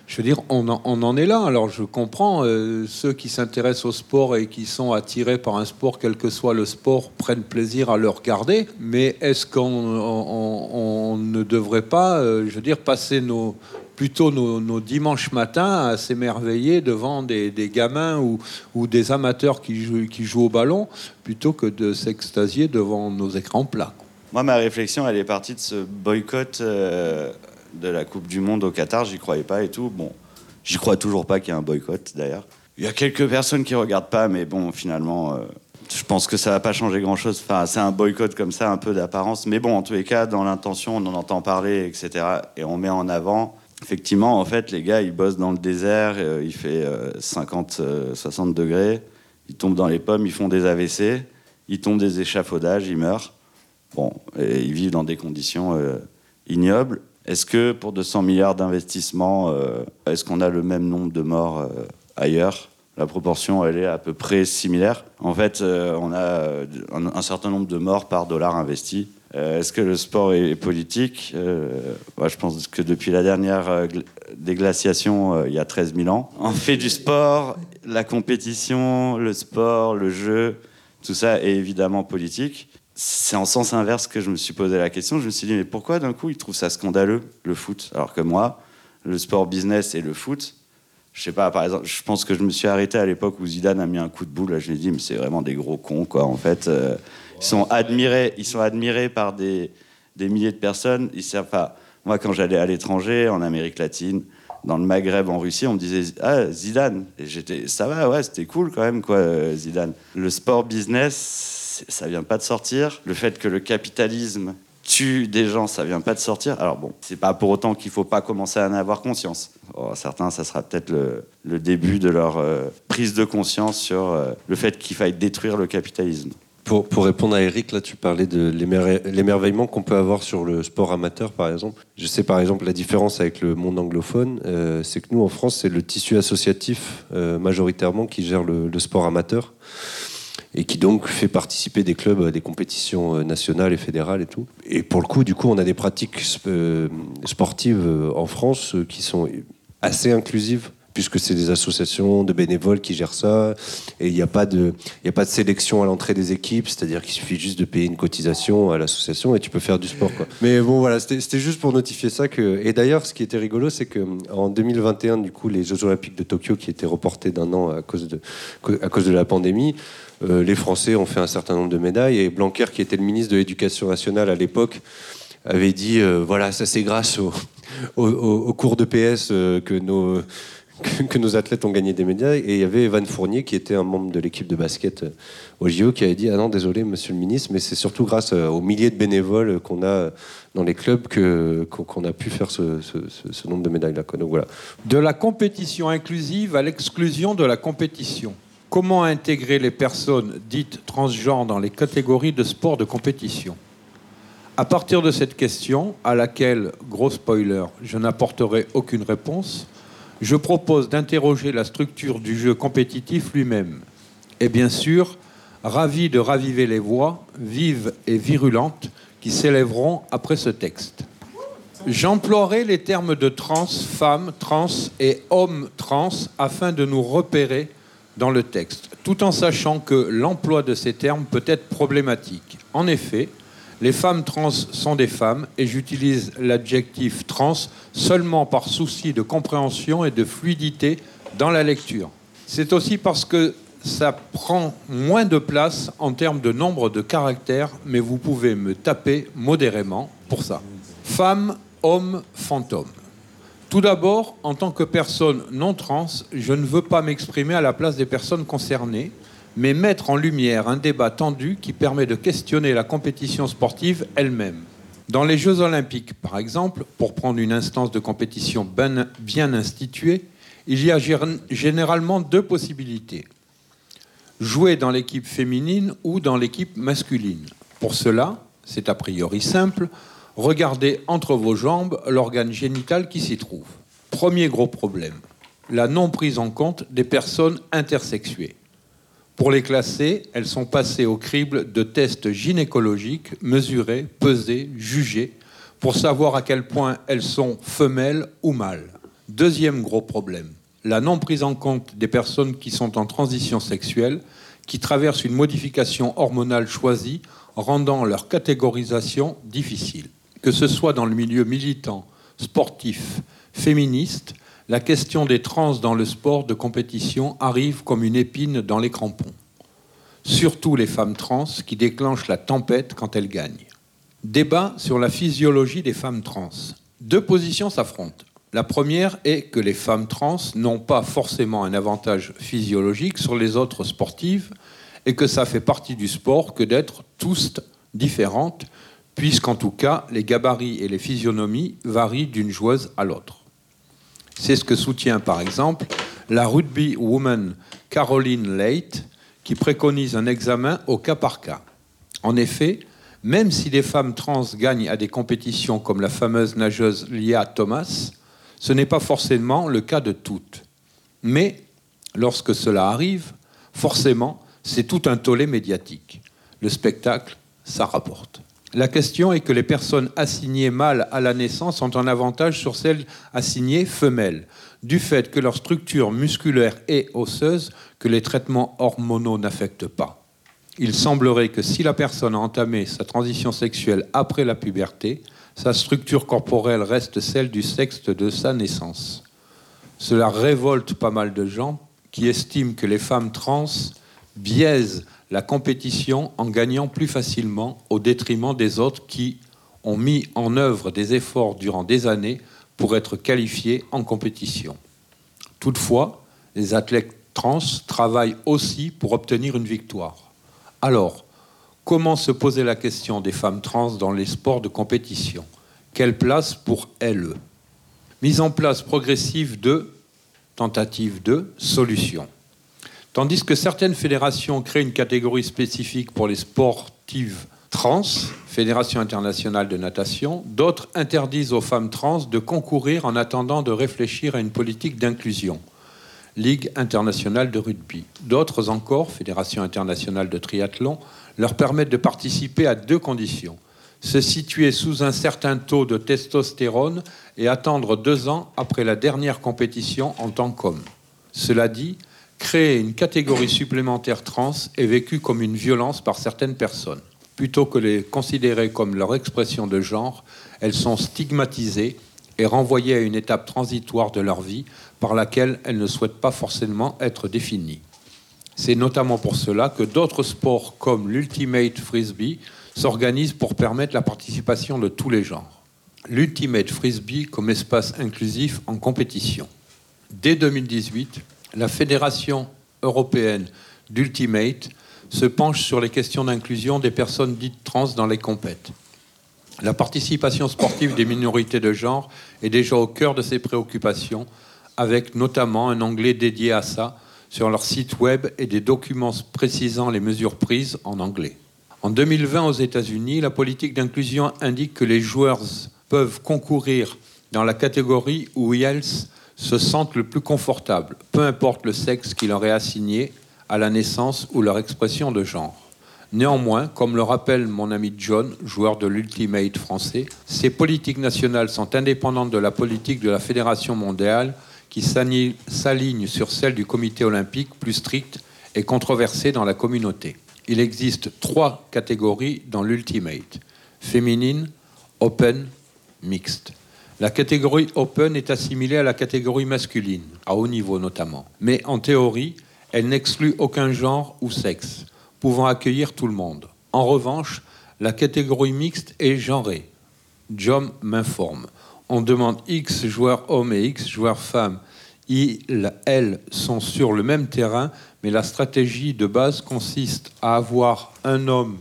Je veux dire, on en, est là. Alors je comprends euh, ceux qui s'intéressent au sport et qui sont attirés par un sport, quel que soit le sport, prennent plaisir à le regarder. Mais est-ce qu'on on- on ne devrait pas, euh, je veux dire, passer nos, plutôt nos, dimanches matins à s'émerveiller devant des, gamins ou, des amateurs qui jouent, qui jouent au ballon, plutôt que de s'extasier devant nos écrans plats Moi, ma réflexion, elle est partie de ce boycott euh, de la Coupe du Monde au Qatar. J'y croyais pas et tout. Bon, j'y crois toujours pas qu'il y ait un boycott, d'ailleurs. Il y a quelques personnes qui regardent pas, mais bon, finalement, euh, je pense que ça va pas changer grand-chose. Enfin, c'est un boycott comme ça, un peu d'apparence. Mais bon, en tous les cas, dans l'intention, on en entend parler, etc. Et on met en avant. Effectivement, en fait, les gars, ils bossent dans le désert. euh, il fait euh, 50, euh, 60 degrés. Ils tombent dans les pommes, ils font des AVC. Ils tombent des échafaudages, ils meurent. Bon, et ils vivent dans des conditions ignobles. Est-ce que pour 200 milliards d'investissements, euh, est-ce qu'on a le même nombre de morts euh, ailleurs? La proportion, elle est à peu près similaire. En fait, euh, on a un, certain nombre de morts par dollar investi. Est-ce que le sport est, politique? Je pense que depuis la dernière gl- déglaciation, il y a 13 000 ans, on fait du sport, la compétition, le sport, le jeu, tout ça est évidemment politique. C'est en sens inverse que je me suis posé la question. Je me suis dit, mais pourquoi d'un coup ils trouvent ça scandaleux, le foot? Alors que moi, le sport business et le foot, je sais pas, par exemple, je pense que je me suis arrêté à l'époque où Zidane a mis un coup de boule. Là, je me dit, mais c'est vraiment des gros cons, quoi. En fait, Euh, ils sont admirés, ils sont admirés par des, des milliers de personnes. Ils savent pas. Moi, quand j'allais à l'étranger, en Amérique latine, dans le Maghreb, en Russie, on me disait ah Zidane. Et j'étais, ça va, ouais, c'était cool quand même, quoi, euh, Zidane. Le sport business, ça vient pas de sortir. Le fait que le capitalisme tue des gens, ça vient pas de sortir. Alors bon, c'est pas pour autant qu'il faut pas commencer à en avoir conscience. Oh, certains, ça sera peut-être le, début de leur euh, prise de conscience sur euh, le fait qu'il faille détruire le capitalisme. Pour, répondre à Eric, là, tu parlais de l'émer- l'émerveillement qu'on peut avoir sur le sport amateur, par exemple. Je sais, par exemple, la différence avec le monde anglophone, euh, c'est que nous, en France, c'est le tissu associatif majoritairement qui gère le sport amateur et qui donc fait participer des clubs à des compétitions euh, nationales et fédérales et tout. Et pour le coup, du coup, on a des pratiques euh, sportives euh, en France qui sont assez inclusives puisque c'est des associations de bénévoles qui gèrent ça, et il n'y a, pas de- a pas de sélection à l'entrée des équipes, c'est-à-dire qu'il suffit juste de payer une cotisation à l'association et tu peux faire du sport. Mais bon, voilà, c'était juste pour notifier ça. Que... Et d'ailleurs, ce qui était rigolo, c'est qu'en 2021, du coup, les Jeux Olympiques de Tokyo, qui étaient reportés d'un an à cause de, à cause de la pandémie, euh, les Français ont fait un certain nombre de médailles, et Blanquer, qui était le ministre de l'Éducation nationale à l'époque, avait dit euh, voilà, ça c'est grâce au, au, cours de PS euh, que nos que, nos athlètes ont gagné des médailles. Et il y avait Evan Fournier, qui était un membre de l'équipe de basket euh, au JO, qui avait dit Ah non, désolé, monsieur le ministre, mais c'est surtout grâce euh, aux milliers de bénévoles qu'on a dans les clubs qu'on a pu faire ce, nombre de médailles-là. voilà. De la compétition inclusive à l'exclusion de la compétition. Comment intégrer les personnes dites transgenres dans les catégories de sport de compétition? À partir de cette question, à laquelle, gros spoiler, je n'apporterai aucune réponse, je propose d'interroger la structure du jeu compétitif lui-même. Et bien sûr, ravi de raviver les voix vives et virulentes qui s'élèveront après ce texte. J'emploierai les termes de trans, femme, trans et homme trans afin de nous repérer dans le texte, tout en sachant que l'emploi de ces termes peut être problématique. En effet, les femmes trans sont des femmes et j'utilise l'adjectif trans seulement par souci de compréhension et de fluidité dans la lecture. C'est aussi parce que ça prend moins de place en termes de nombre de caractères, mais vous pouvez me taper modérément pour ça. Femme, homme, fantôme. Tout d'abord, en tant que personne non trans, je ne veux pas m'exprimer à la place des personnes concernées, mais mettre en lumière un débat tendu qui permet de questionner la compétition sportive elle-même. Dans les Jeux olympiques, par exemple, pour prendre une instance de compétition ben- bien instituée, il y a gé- généralement deux possibilités. Jouer dans l'équipe féminine ou dans l'équipe masculine. Pour cela, c'est a priori simple, regardez entre vos jambes l'organe génital qui s'y trouve. Premier gros problème, la non prise en compte des personnes intersexuées. Pour les classer, elles sont passées au crible de tests gynécologiques, mesurés, pesés, jugés, pour savoir à quel point elles sont femelles ou mâles. Deuxième gros problème, la non prise en compte des personnes qui sont en transition sexuelle, qui traversent une modification hormonale choisie, rendant leur catégorisation difficile. Que ce soit dans le milieu militant, sportif, féministe, la question des trans dans le sport de compétition arrive comme une épine dans les crampons. Surtout les femmes trans qui déclenchent la tempête quand elles gagnent. Débat sur la physiologie des femmes trans. Deux positions s'affrontent. La première est que les femmes trans n'ont pas forcément un avantage physiologique sur les autres sportives et que ça fait partie du sport que d'être tous différentes, puisqu'en tout cas les gabarits et les physionomies varient d'une joueuse à l'autre. C'est ce que soutient par exemple la rugby woman Caroline Leight, qui préconise un examen au cas par cas. En effet, même si les femmes trans gagnent à des compétitions comme la fameuse nageuse Lia Thomas, ce n'est pas forcément le cas de toutes. Mais lorsque cela arrive, forcément, c'est tout un tollé médiatique. Le spectacle, ça rapporte. La question est que les personnes assignées mâles à la naissance ont un avantage sur celles assignées femelles, du fait que leur structure musculaire est osseuse que les traitements hormonaux n'affectent pas. Il semblerait que si la personne a entamé sa transition sexuelle après la puberté, sa structure corporelle reste celle du sexe de sa naissance. Cela révolte pas mal de gens qui estiment que les femmes trans biaisent la compétition en gagnant plus facilement au détriment des autres qui ont mis en œuvre des efforts durant des années pour être qualifiés en compétition. Toutefois, les athlètes trans travaillent aussi pour obtenir une victoire. Alors, comment se poser la question des femmes trans dans les sports de compétition? Quelle place pour elles? Mise en place progressive de tentative de solution. Tandis que certaines fédérations créent une catégorie spécifique pour les sportives trans, Fédération internationale de natation, d'autres interdisent aux femmes trans de concourir en attendant de réfléchir à une politique d'inclusion. Ligue internationale de rugby. D'autres encore, Fédération internationale de triathlon, leur permettent de participer à deux conditions. Se situer sous un certain taux de testostérone et attendre deux ans après la dernière compétition en tant qu'homme. Cela dit, créer une catégorie supplémentaire trans est vécu comme une violence par certaines personnes. Plutôt que les considérer comme leur expression de genre, elles sont stigmatisées et renvoyées à une étape transitoire de leur vie par laquelle elles ne souhaitent pas forcément être définies. C'est notamment pour cela que d'autres sports comme l'Ultimate Frisbee s'organisent pour permettre la participation de tous les genres. L'Ultimate Frisbee comme espace inclusif en compétition. Dès 2018, la Fédération européenne d'Ultimate se penche sur les questions d'inclusion des personnes dites trans dans les compètes. La participation sportive des minorités de genre est déjà au cœur de ces préoccupations, avec notamment un onglet dédié à ça sur leur site web et des documents précisant les mesures prises en anglais. En 2020, aux États-Unis, la politique d'inclusion indique que les joueurs peuvent concourir dans la catégorie où ils se sentent le plus confortables, peu importe le sexe qui leur est assigné à la naissance ou leur expression de genre. Néanmoins, comme le rappelle mon ami John, joueur de l'Ultimate français, ces politiques nationales sont indépendantes de la politique de la Fédération mondiale qui s'aligne sur celle du comité olympique plus stricte et controversée dans la communauté. Il existe trois catégories dans l'Ultimate féminine, open, mixte. La catégorie open est assimilée à la catégorie masculine, à haut niveau notamment. Mais en théorie, elle n'exclut aucun genre ou sexe pouvant accueillir tout le monde. En revanche, la catégorie mixte est genrée. John m'informe. On demande X joueurs hommes et X joueurs femmes. Ils, elles sont sur le même terrain, mais la stratégie de base consiste à avoir un homme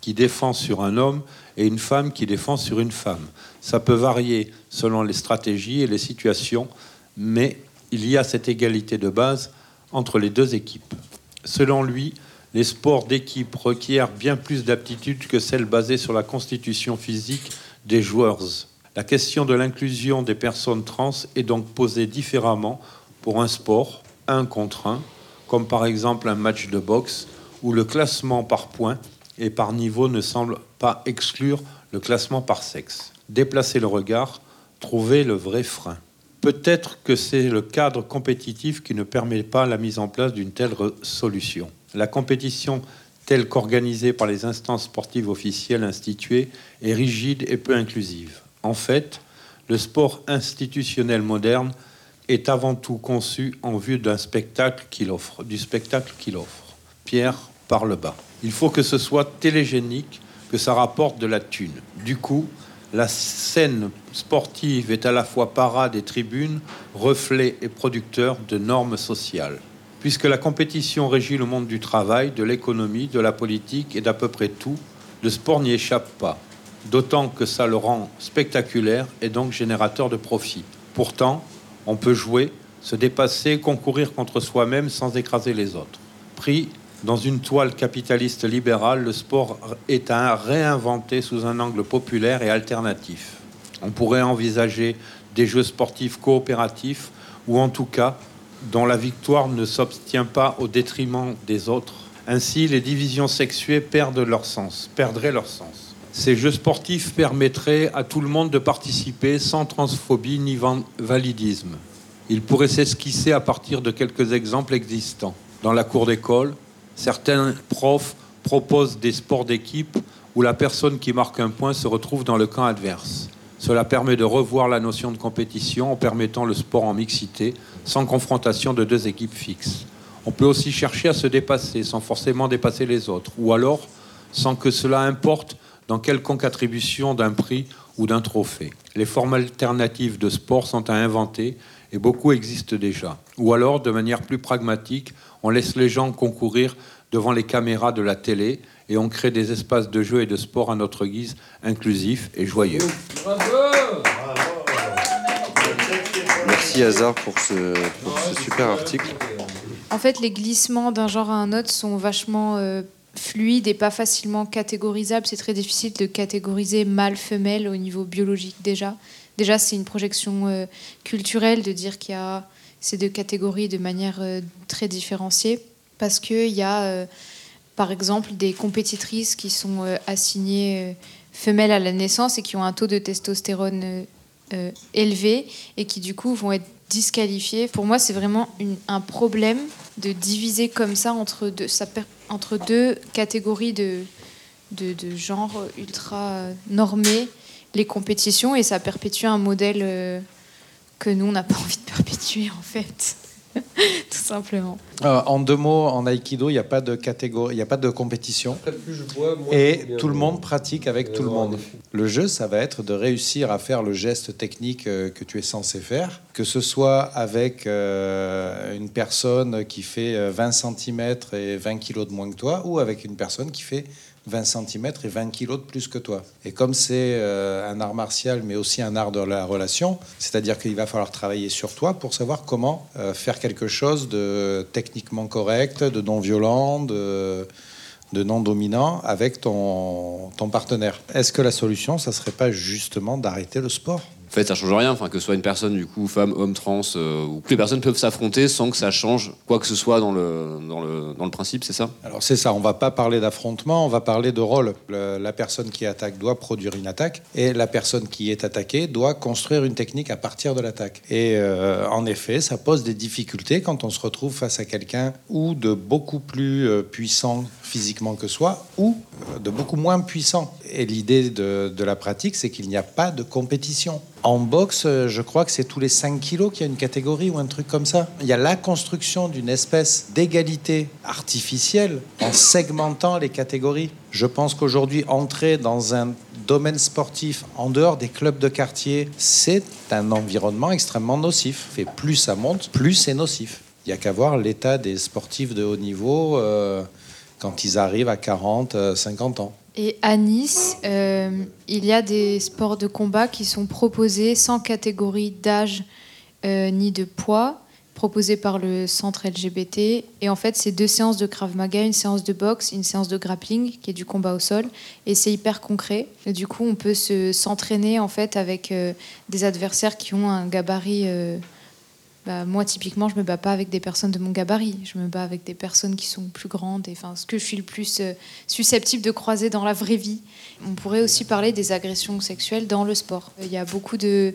qui défend sur un homme et une femme qui défend sur une femme. Ça peut varier selon les stratégies et les situations, mais il y a cette égalité de base entre les deux équipes. Selon lui, les sports d'équipe requièrent bien plus d'aptitudes que celles basées sur la constitution physique des joueurs. La question de l'inclusion des personnes trans est donc posée différemment pour un sport, un contre un, comme par exemple un match de boxe, où le classement par points et par niveau ne semble pas exclure le classement par sexe. Déplacer le regard, trouver le vrai frein. Peut-être que c'est le cadre compétitif qui ne permet pas la mise en place d'une telle solution. La compétition telle qu'organisée par les instances sportives officielles instituées est rigide et peu inclusive. En fait, le sport institutionnel moderne est avant tout conçu en vue d'un spectacle qu'il offre, du spectacle qu'il offre. Pierre par le bas. Il faut que ce soit télégénique, que ça rapporte de la thune. Du coup, la scène sportive est à la fois parade et tribune, reflet et producteur de normes sociales puisque la compétition régit le monde du travail, de l'économie, de la politique et d'à peu près tout, le sport n'y échappe pas, d'autant que ça le rend spectaculaire et donc générateur de profit. Pourtant, on peut jouer, se dépasser, concourir contre soi-même sans écraser les autres. Pris dans une toile capitaliste libérale, le sport est à réinventer sous un angle populaire et alternatif. On pourrait envisager des jeux sportifs coopératifs ou en tout cas dont la victoire ne s'obtient pas au détriment des autres. Ainsi, les divisions sexuées perdraient leur sens. Ces jeux sportifs permettraient à tout le monde de participer sans transphobie ni validisme. Ils pourraient s'esquisser à partir de quelques exemples existants. Dans la cour d'école, certains profs proposent des sports d'équipe où la personne qui marque un point se retrouve dans le camp adverse. Cela permet de revoir la notion de compétition en permettant le sport en mixité, sans confrontation de deux équipes fixes. On peut aussi chercher à se dépasser sans forcément dépasser les autres, ou alors sans que cela importe dans quelconque attribution d'un prix ou d'un trophée. Les formes alternatives de sport sont à inventer et beaucoup existent déjà. Ou alors, de manière plus pragmatique, on laisse les gens concourir devant les caméras de la télé et on crée des espaces de jeu et de sport à notre guise inclusifs et joyeux. Merci Hazard pour ce, super article. En fait, les glissements d'un genre à un autre sont vachement euh, fluides et pas facilement catégorisables. C'est très difficile de catégoriser mâle-femelle au niveau biologique déjà. Déjà, c'est une projection euh, culturelle de dire qu'il y a ces deux catégories de manière euh, très différenciée parce qu'il y a par exemple des compétitrices qui sont euh, assignées euh, femelles à la naissance et qui ont un taux de testostérone euh, élevé et qui du coup vont être disqualifiées. Pour moi, c'est vraiment un problème de diviser comme ça entre deux, entre deux catégories de, de, de genre ultra normées les compétitions et ça perpétue un modèle que nous, on n'a pas envie de perpétuer en fait. Tout simplement. Euh, en deux mots, en aïkido, il n'y a pas de catégorie, il n'y a pas de compétition. Et tout le monde pratique avec tout le monde. Le jeu, ça va être de réussir à faire le geste technique euh, que tu es censé faire, que ce soit avec euh, une personne qui fait euh, 20 cm et 20 kg de moins que toi, ou avec une personne qui fait 20 cm et 20 kg de plus que toi. Et comme c'est euh, un art martial, mais aussi un art de la relation, c'est-à-dire qu'il va falloir travailler sur toi pour savoir comment euh, faire quelque chose de techniquement correct, de non violent, de, de non dominant avec ton, ton partenaire. Est-ce que la solution, ça serait pas justement d'arrêter le sport? Fait, ça change rien. Que ce soit une personne, du coup, femme, homme, trans, euh, ou que les personnes peuvent s'affronter sans que ça change quoi que ce soit dans le, dans le, dans le principe, c'est ça Alors c'est ça, on va pas parler d'affrontement, on va parler de rôle. Le- la personne qui attaque doit produire une attaque et la personne qui est attaquée doit construire une technique à partir de l'attaque. Et euh, en effet, ça pose des difficultés quand on se retrouve face à quelqu'un ou de beaucoup plus euh, puissant physiquement que soi ou de beaucoup moins puissant. Et l'idée de la pratique, c'est qu'il n'y a pas de compétition. En boxe, euh, je crois que c'est tous les 5 kilos qu'il y a une catégorie ou un truc comme ça. Il y a la construction d'une espèce d'égalité artificielle en segmentant les catégories. Je pense qu'aujourd'hui, entrer dans un domaine sportif en dehors des clubs de quartier, c'est un environnement extrêmement nocif. Et plus ça monte, plus c'est nocif. Il n'y a qu'à voir l'état des sportifs de haut niveau euh, quand ils arrivent à 40, euh, 50 ans. Et à Nice, euh, il y a des sports de combat qui sont proposés sans catégorie d'âge euh, ni de poids, proposés par le centre LGBT. Et en fait, c'est deux séances de Krav Maga, une séance de boxe, une séance de grappling, qui est du combat au sol. Et c'est hyper concret. Et du coup, on peut se- s'entraîner en fait avec euh, des adversaires qui ont un gabarit. Bah, moi, typiquement, je me bats pas avec des personnes de mon gabarit. Je me bats avec des personnes qui sont plus grandes. Et enfin, ce que je suis le plus euh, susceptible de croiser dans la vraie vie. On pourrait aussi parler des agressions sexuelles dans le sport. Il y a beaucoup de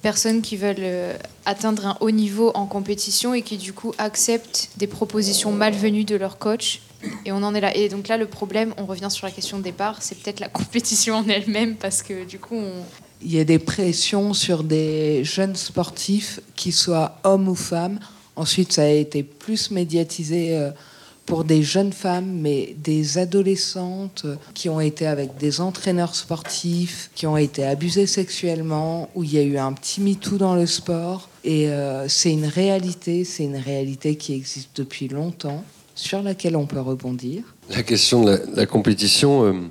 personnes qui veulent euh, atteindre un haut niveau en compétition et qui du coup acceptent des propositions malvenues de leur coach. Et on en est là. Et donc là, le problème, on revient sur la question de départ, c'est peut-être la compétition en elle-même parce que du coup, on, Il y a des pressions sur des jeunes sportifs, qu'ils soient hommes ou femmes. Ensuite, ça a été plus médiatisé euh, pour des jeunes femmes, mais des adolescentes euh, qui ont été avec des entraîneurs sportifs, qui ont été abusées sexuellement, où il y a eu un petit MeToo dans le sport. Et euh, c'est une réalité, c'est une réalité qui existe depuis longtemps, sur laquelle on peut rebondir. La question de la, compétition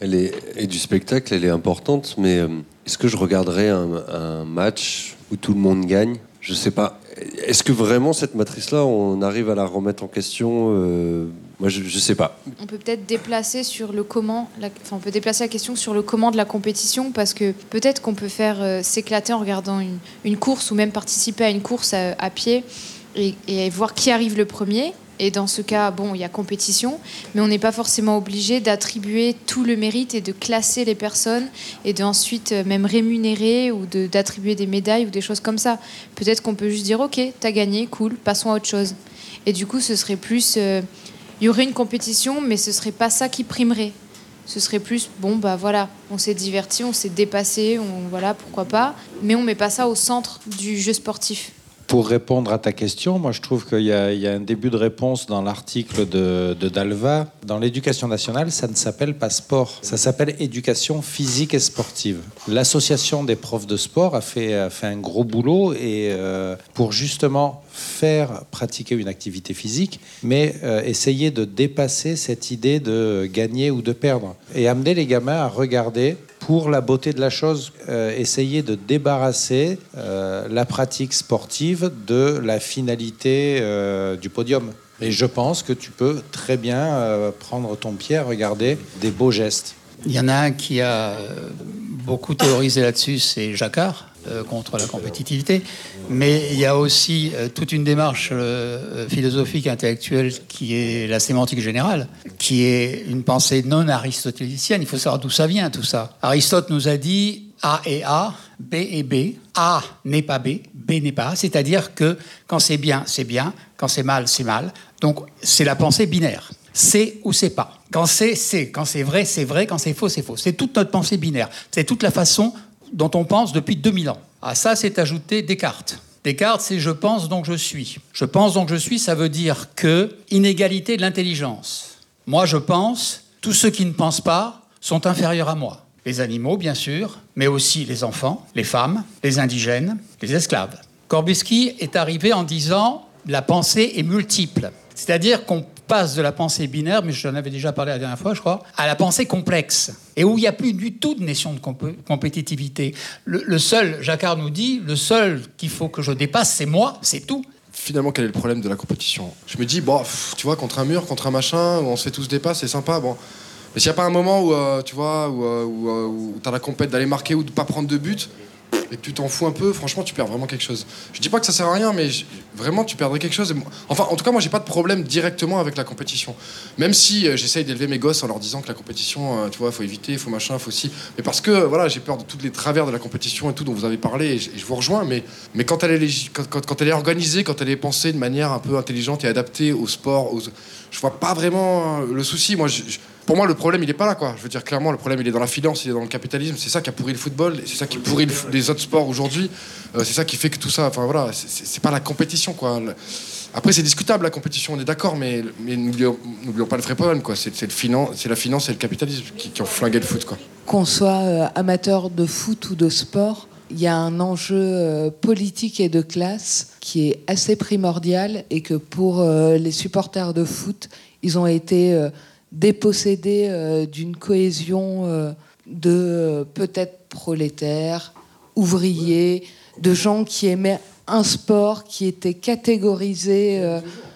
elle est, du spectacle, elle est importante, mais euh, est-ce que je regarderais un, match où tout le monde gagne? Je sais pas. Est-ce que vraiment cette matrice-là, on arrive à la remettre en question euh, Moi, je, je sais pas. On peut peut-être déplacer sur le comment, la- enfin, on peut déplacer la question sur le comment de la compétition parce que peut-être qu'on peut faire euh, s'éclater en regardant une, course ou même participer à une course à, pied et voir qui arrive le premier. Et dans ce cas, bon, il y a compétition, mais on n'est pas forcément obligé d'attribuer tout le mérite et de classer les personnes et d'ensuite euh, même rémunérer ou d'attribuer des médailles ou des choses comme ça. Peut-être qu'on peut juste dire, ok, t'as gagné, cool, passons à autre chose. Et du coup, ce serait plus euh, il y aurait une compétition, mais ce serait pas ça qui primerait. Ce serait plus, bon, bah voilà, on s'est diverti, on s'est dépassé, on, voilà, pourquoi pas, mais on met pas ça au centre du jeu sportif. Pour répondre à ta question, moi je trouve qu'il y, a un début de réponse dans l'article de, Dalva. Dans l'éducation nationale, ça ne s'appelle pas sport, ça s'appelle éducation physique et sportive. L'association des profs de sport a fait, a fait un gros boulot et euh, pour justement faire pratiquer une activité physique, mais euh, essayer de dépasser cette idée de gagner ou de perdre et amener les gamins à regarder pour la beauté de la chose, euh, essayer de débarrasser euh, la pratique sportive de la finalité euh, du podium. Et je pense que tu peux très bien euh, prendre ton pied à regarder des beaux gestes. Il y en a un qui a beaucoup théorisé là-dessus, c'est Jacquard, contre la compétitivité. Mais il y a aussi euh, toute une démarche euh, philosophique, intellectuelle, qui est la sémantique générale, qui est une pensée non aristotélicienne. Il faut savoir d'où ça vient, tout ça. Aristote nous a dit A et A, B et B. A n'est pas B, B n'est pas A. C'est-à-dire que quand c'est bien, c'est bien. Quand c'est mal, c'est mal. Donc c'est la pensée binaire. C'est ou c'est pas. Quand c'est, c'est. Quand c'est vrai, c'est vrai. Quand c'est faux, c'est faux. C'est toute notre pensée binaire. C'est toute la façon dont on pense depuis 2000 ans. À ça, c'est ajouté Descartes. Descartes, c'est je pense donc je suis. Je pense donc je suis, ça veut dire que inégalité de l'intelligence. Moi je pense, tous ceux qui ne pensent pas sont inférieurs à moi. Les animaux, bien sûr, mais aussi les enfants, les femmes, les indigènes, les esclaves. Corbuski est arrivé en disant la pensée est multiple. C'est-à-dire qu'on passe de la pensée binaire, mais j'en avais déjà parlé la dernière fois, je crois, à la pensée complexe. Et où il n'y a plus du tout de notion de comp- compétitivité. Le, seul, Jacquard nous dit, le seul qu'il faut que je dépasse, c'est moi, c'est tout. Finalement, quel est le problème de la compétition? Je me dis, bon, tu vois, contre un mur, contre un machin, on se fait tous des passes, c'est sympa, bon. Mais s'il n'y a pas un moment où, euh, tu vois, où, euh, où, euh, où t'as la compète d'aller marquer ou de pas prendre de but, et que tu t'en fous un peu, franchement, tu perds vraiment quelque chose. Je dis pas que ça sert à rien, mais vraiment, tu perdrais quelque chose. Enfin, en tout cas, moi, j'ai pas de problème directement avec la compétition. Même si euh, j'essaye d'élever mes gosses en leur disant que la compétition, euh, tu vois, faut éviter, faut machin, faut aussi. Mais parce que, voilà, j'ai peur de tous les travers de la compétition et tout dont vous avez parlé, et je, vous rejoins, mais, mais quand, elle est quand, elle est organisée, quand elle est pensée de manière un peu intelligente et adaptée au sport, aux- je vois pas vraiment euh, le souci. Moi, je- pour moi, le problème, il est pas là, quoi. Je veux dire, clairement, le problème, il est dans la finance, il est dans le capitalisme. C'est ça qui a pourri le football, c'est ça qui pourrit le les autres sports aujourd'hui. Euh, c'est ça qui fait que tout ça, enfin voilà, c'est- pas la compétition, quoi. Après, c'est discutable la compétition, on est d'accord, mais, n'oublions pas le problème, quoi. C'est la finance et le capitalisme qui, ont flingué le foot, quoi. Qu'on soit euh, amateur de foot ou de sport, il y a un enjeu euh, politique et de classe qui est assez primordial et que pour les supporters de foot, ils ont été dépossédés euh, d'une cohésion euh, de euh, peut-être prolétaires, ouvriers, de gens qui aimaient un sport qui était catégorisé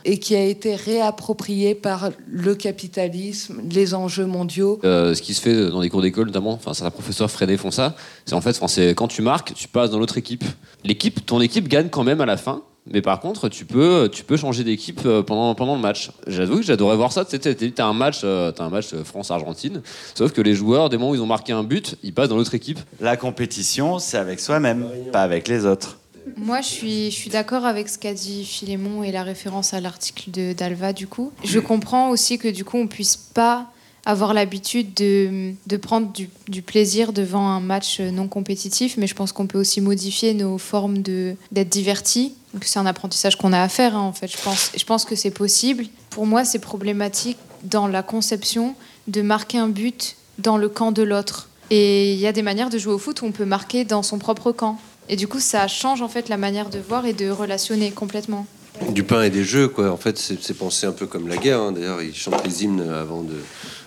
et qui a été réapproprié par le capitalisme, les enjeux mondiaux. Ce qui se fait dans des cours d'école notamment, enfin certains professeurs Fredé font ça, c'est en fait quand tu marques, tu passes dans l'autre équipe. L'équipe, ton équipe gagne quand même à la fin, mais par contre tu peux, tu peux changer d'équipe euh, pendant, pendant le match. J'avoue que j'adorais voir ça. Tu t'as un match, euh, un match euh, France-Argentine, sauf que les joueurs, des moments où ils ont marqué un but, ils passent dans l'autre équipe. La compétition, c'est avec soi-même, pas avec les autres. Moi, je suis, je suis d'accord avec ce qu'a dit Philémon et la référence à l'article de d'Alva, du coup. Je comprends aussi que, du coup, on puisse pas avoir l'habitude de, de prendre du, du plaisir devant un match non compétitif, mais je pense qu'on peut aussi modifier nos formes d'être divertis. C'est un apprentissage qu'on a à faire, hein, en fait. Je pense, je pense que c'est possible. Pour moi, c'est problématique dans la conception de marquer un but dans le camp de l'autre. Et il y a des manières de jouer au foot où on peut marquer dans son propre camp. Et du coup, ça change en fait la manière de voir et de relationner complètement. Du pain et des jeux, quoi. En fait, c'est pensé un peu comme la guerre. hein. D'ailleurs, ils chantent les hymnes avant de,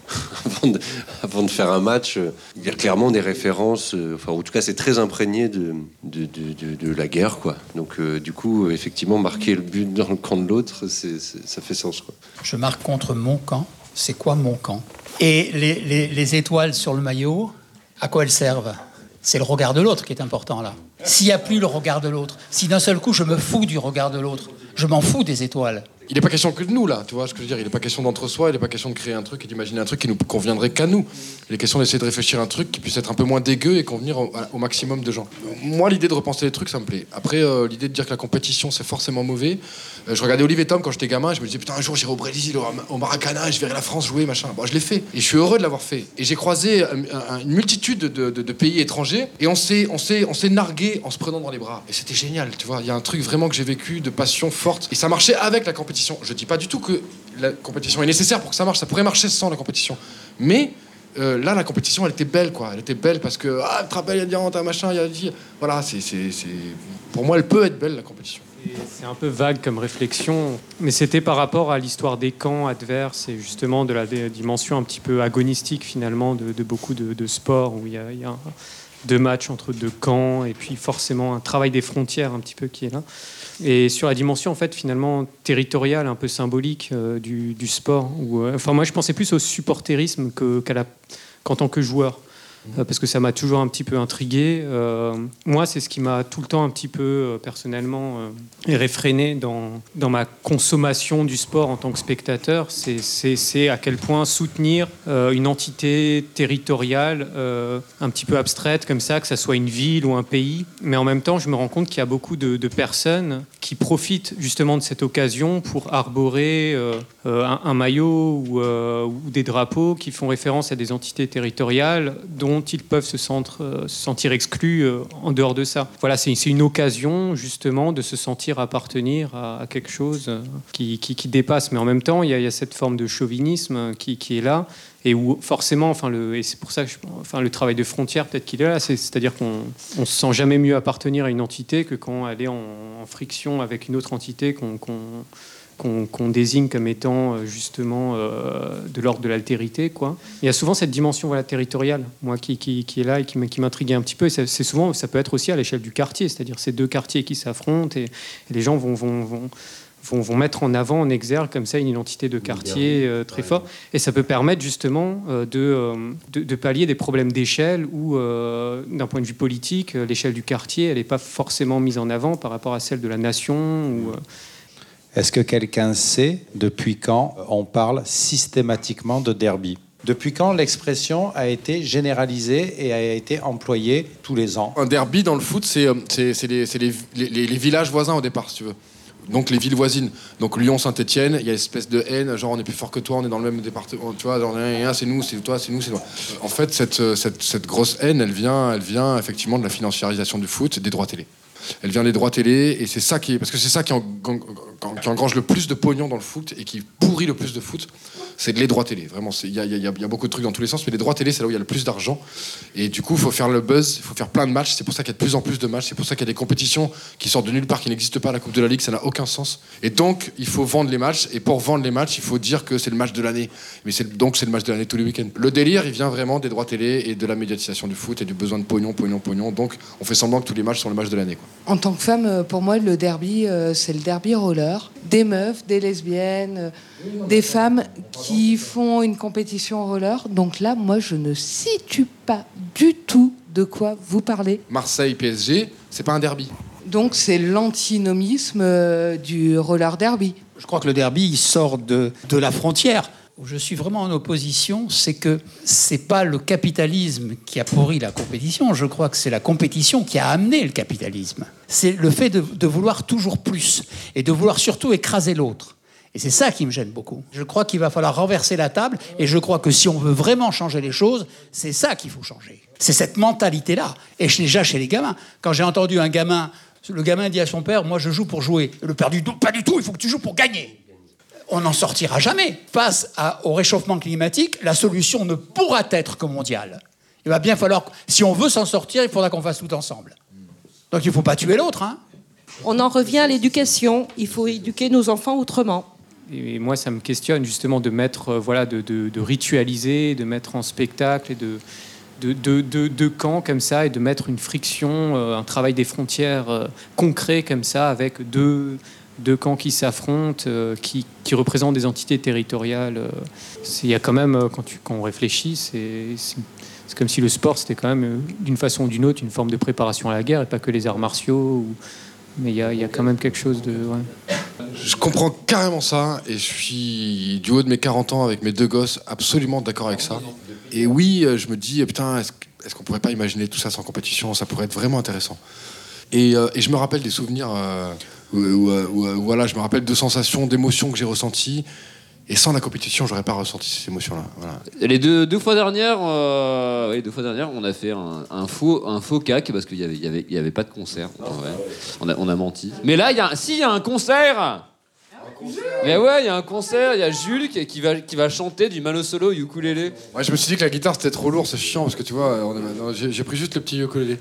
avant de, faire un match. Il y a clairement des références, euh, enfin, en tout cas, c'est très imprégné de, de, de- la guerre, quoi. Donc, euh, du coup, effectivement, marquer le but dans le camp de l'autre, ça fait sens, quoi. Je marque contre mon camp. C'est quoi mon camp? Et les, les- les étoiles sur le maillot, à quoi elles servent? C'est le regard de l'autre qui est important là. S'il n'y a plus le regard de l'autre, si d'un seul coup je me fous du regard de l'autre, je m'en fous des étoiles. Il n'est pas question que de nous, là, tu vois ce que je veux dire. Il n'est pas question d'entre-soi, il n'est pas question de créer un truc et d'imaginer un truc qui nous conviendrait qu'à nous. Il est question d'essayer de réfléchir à un truc qui puisse être un peu moins dégueu et convenir au, maximum de gens. Moi, l'idée de repenser les trucs, ça me plaît. Après, euh, l'idée de dire que la compétition, c'est forcément mauvais. euh, je regardais Olivier Tom quand j'étais gamin, je me disais, putain, un jour, j'irai au Brésil, au, Maracana, je verrai la France jouer, machin. Bon, je l'ai fait. Et je suis heureux de l'avoir fait. Et j'ai croisé euh, un- une multitude de, pays étrangers et on s'est, on on nargué en se prenant dans les bras. Et c'était génial, tu vois. Il y a un truc vraiment que j'ai vécu de passion Et ça marchait avec la compétition. Je dis pas du tout que la compétition est nécessaire pour que ça marche. Ça pourrait marcher sans la compétition. Mais euh, là, la compétition, elle était belle, quoi. Elle était belle parce que, ah, te rappelles, il y a un machin, il y a dit. Voilà, c'est, c'est, c'est- Pour moi, elle peut être belle, la compétition. C'est un peu vague comme réflexion, mais c'était par rapport à l'histoire des camps adverses et justement de la dimension un petit peu agonistique finalement de, beaucoup de, sports où il y a, deux matchs entre deux camps et puis forcément un travail des frontières un petit peu qui est là. Et sur la dimension en fait finalement territoriale, un peu symbolique euh, du, sport. Où, euh, enfin moi je pensais plus au supporterisme qu'en tant que joueur. Euh, parce que ça m'a toujours un petit peu intrigué. Euh, moi, c'est ce qui m'a tout le temps un petit peu euh, personnellement réfréné dans, dans ma consommation du sport en tant que spectateur. C'est- à quel point soutenir une entité territoriale un petit peu abstraite comme ça, que ça soit une ville ou un pays. Mais en même temps, je me rends compte qu'il y a beaucoup de, personnes qui profitent justement de cette occasion pour arborer un, maillot ou, ou des drapeaux qui font référence à des entités territoriales dont ils peuvent se, euh, se sentir exclus euh, en dehors de ça. Voilà, c'est une occasion justement de se sentir appartenir à, quelque chose euh, qui, dépasse. Mais en même temps, il y a, cette forme de chauvinisme qui, est là et où forcément, enfin, et c'est pour ça que enfin, le travail de frontière peut-être qu'il est là, c'est- c'est-à-dire qu'on on se sent jamais mieux appartenir à une entité que quand elle est en, friction avec une autre entité qu'on- qu'on désigne comme étant euh, justement euh, de l'ordre de l'altérité. quoi. Il y a souvent cette dimension voilà, territoriale, moi, qui, qui, qui est là et qui, m- qui m'intriguait un petit peu. Et c'est souvent, ça peut être aussi à l'échelle du quartier, c'est-à-dire ces deux quartiers qui s'affrontent et, et les gens vont, vont, vont, vont, vont mettre en avant, en exergue comme ça une identité de quartier euh, très fort. Et ça peut permettre justement euh, de, euh, de, de pallier des problèmes d'échelle où, d'un point de vue politique, l'échelle du quartier, elle n'est pas forcément mise en avant par rapport à celle de la nation. Ou, Est-ce que quelqu'un sait depuis quand on parle systématiquement de derby? Depuis quand l'expression a été généralisée et a été employée tous les ans? Un derby dans le foot, c'est euh, les, villages voisins au départ, si tu veux. Donc les villes voisines. Donc Lyon, Saint-Etienne, il y a une espèce de haine, genre on est plus fort que toi, on est dans le même département, tu vois, genre c'est nous, c'est toi, c'est nous, c'est toi. En fait, cette, euh, cette, cette grosse haine, elle vient, elle vient effectivement de la financiarisation du foot des droits télé. Elle vient des droits télé et c'est ça qui parce que c'est ça qui, en- qui engrange le plus de pognon dans le foot et qui pourrit le plus de foot, c'est les droits télé. Vraiment, il y a, beaucoup de trucs dans tous les sens, mais les droits télé, c'est là où il y a le plus d'argent. Et du coup, il faut faire le buzz, il faut faire plein de matchs. C'est pour ça qu'il y a de plus en plus de matchs. C'est pour ça qu'il y a des compétitions qui sortent de nulle part, qui n'existent pas. La Coupe de la Ligue, ça n'a aucun sens. Et donc, il faut vendre les matchs. Et pour vendre les matchs, il faut dire que c'est le match de l'année. Mais donc c'est le match de l'année tous les week-ends. Le délire, il vient vraiment des droits télé et de la médiatisation du foot et du besoin de pognon, pognon, pognon. Donc, on fait semblant que tous les matchs sont le match de l'année. En tant que femme, euh, pour moi, le derby, euh, c'est le derby roller. Des meufs, des lesbiennes, euh, des femmes qui font une compétition roller. Donc là, moi, je ne situe pas du tout de quoi vous parlez. Marseille, PSG, c'est pas un derby. Donc c'est l'antinomisme du roller derby. Je crois que le derby il sort de, de la frontière. Où je suis vraiment en opposition, c'est que c'est pas le capitalisme qui a pourri la compétition. Je crois que c'est la compétition qui a amené le capitalisme. C'est le fait de, vouloir toujours plus et de vouloir surtout écraser l'autre. Et c'est ça qui me gêne beaucoup. Je crois qu'il va falloir renverser la table et je crois que si on veut vraiment changer les choses, c'est ça qu'il faut changer. C'est cette mentalité-là. Et chez- déjà chez les gamins. Quand j'ai entendu un gamin, le gamin dit à son père, moi je joue pour jouer. Le père dit, pas du tout, il faut que tu joues pour gagner. On n'en sortira jamais. Face à- au réchauffement climatique, la solution ne pourra être que mondiale. Il va bien falloir, si on veut s'en sortir, il faudra qu'on fasse tout ensemble. Donc il ne faut pas tuer l'autre. Hein. On en revient à l'éducation. Il faut éduquer nos enfants autrement. Et moi, ça me questionne justement de mettre, euh, voilà, de, de- de ritualiser, de mettre en spectacle et de, de, de, de- de camps comme ça et de mettre une friction, euh, un travail des frontières euh, concret comme ça avec deux, deux camps qui s'affrontent, euh, qui, représentent des entités territoriales. euh. Il y a quand même, euh, quand, tu, quand on réfléchit, c'est comme si le sport, c'était quand même, d'une façon ou d'une autre, une forme de préparation à la guerre et pas que les arts martiaux. Mais il y, y a quand même quelque chose de... Je comprends carrément ça et je suis du haut de mes 40 ans avec mes deux gosses absolument d'accord avec ça. Et oui, je me dis, putain, est-ce est-ce qu'on pourrait pas imaginer tout ça sans compétition? Ça pourrait être vraiment intéressant. Et, euh, et je me rappelle des souvenirs euh, où, où, euh, où, euh, voilà, je me rappelle de sensations, d'émotions que j'ai ressenties. Et sans la compétition, j'aurais pas ressenti ces émotions-là. Voilà. Les deux, deux fois dernières, euh, oui, deux fois dernières, on a fait un, un faux, un faux cac parce qu'il y avait, il y avait, il y avait pas de concert. en vrai. On a, on a menti. Mais là, il y a, si, il y a un concert. Mais ouais, il y a un concert. Il y a Jules qui, qui va, qui va chanter du Mano Solo ukulélé. Ouais, je me suis dit que la guitare c'était trop lourd, c'est chiant parce que tu vois, j'ai pris juste le petit ukulélé.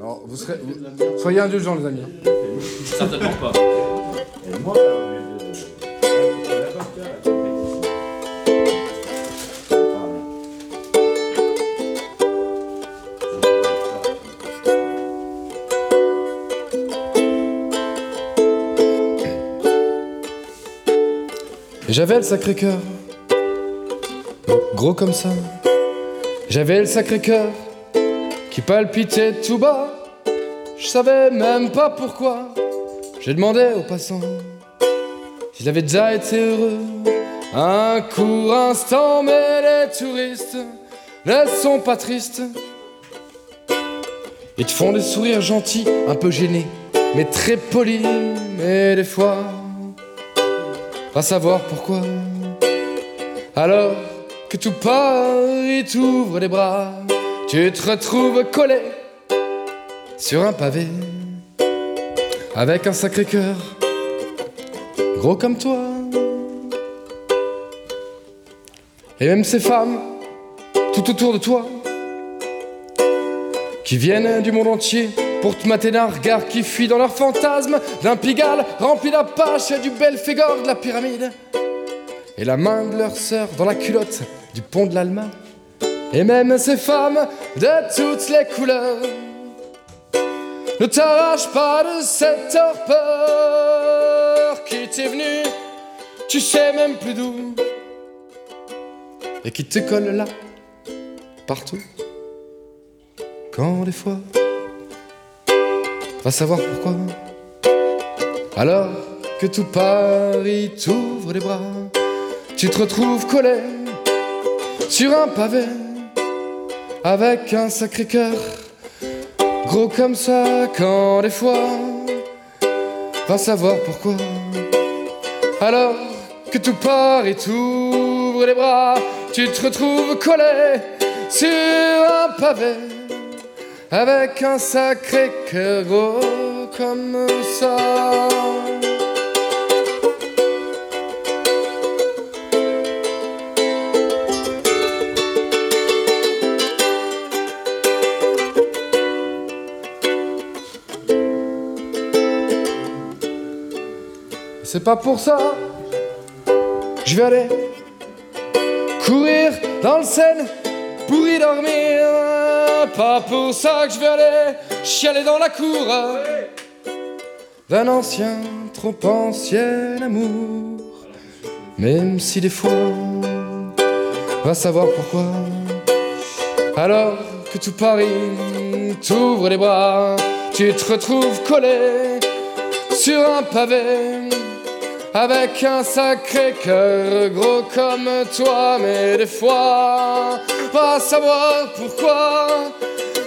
Alors, vous serez, vous- soyez indulgents, les amis. Certainement pas. J'avais le sacré cœur, gros comme ça. J'avais le sacré cœur qui palpitait tout bas. Je savais même pas pourquoi. J'ai demandé aux passants s'il avait déjà été heureux. Un court instant, mais les touristes ne sont pas tristes. Ils te font des sourires gentils, un peu gênés, mais très polis, mais des fois pas savoir pourquoi. Alors que tout part, il t'ouvre les bras, tu te retrouves collé sur un pavé avec un sacré cœur gros comme toi. Et même ces femmes tout autour de toi qui viennent du monde entier pour te mater d'un regard qui fuit dans leur fantasme d'un Pigalle rempli d'Apache et du Belphégor de la pyramide et la main de leur sœur dans la culotte du pont de l'Alma et même ces femmes de toutes les couleurs ne t'arrache pas de cette torpeur qui t'est venue, tu sais même plus d'où, et qui te colle là, partout, quand des fois, va savoir pourquoi, alors que tout Paris t'ouvre les bras, tu te retrouves collé sur un pavé, avec un sacré cœur. Gros comme ça quand des fois Va savoir pourquoi. Alors que tout part et t'ouvre les bras Tu te retrouves collé sur un pavé. Avec un sacré cœur gros comme ça C'est pas pour ça je vais aller courir dans le Seine pour y dormir. Pas pour ça que je vais aller chialer dans la cour d'un ancien, trop ancien amour. Même si des fois, va savoir pourquoi. Alors que tout Paris t'ouvre les bras, tu te retrouves collé sur un pavé avec un sacré cœur gros comme toi, mais des fois, pas savoir pourquoi.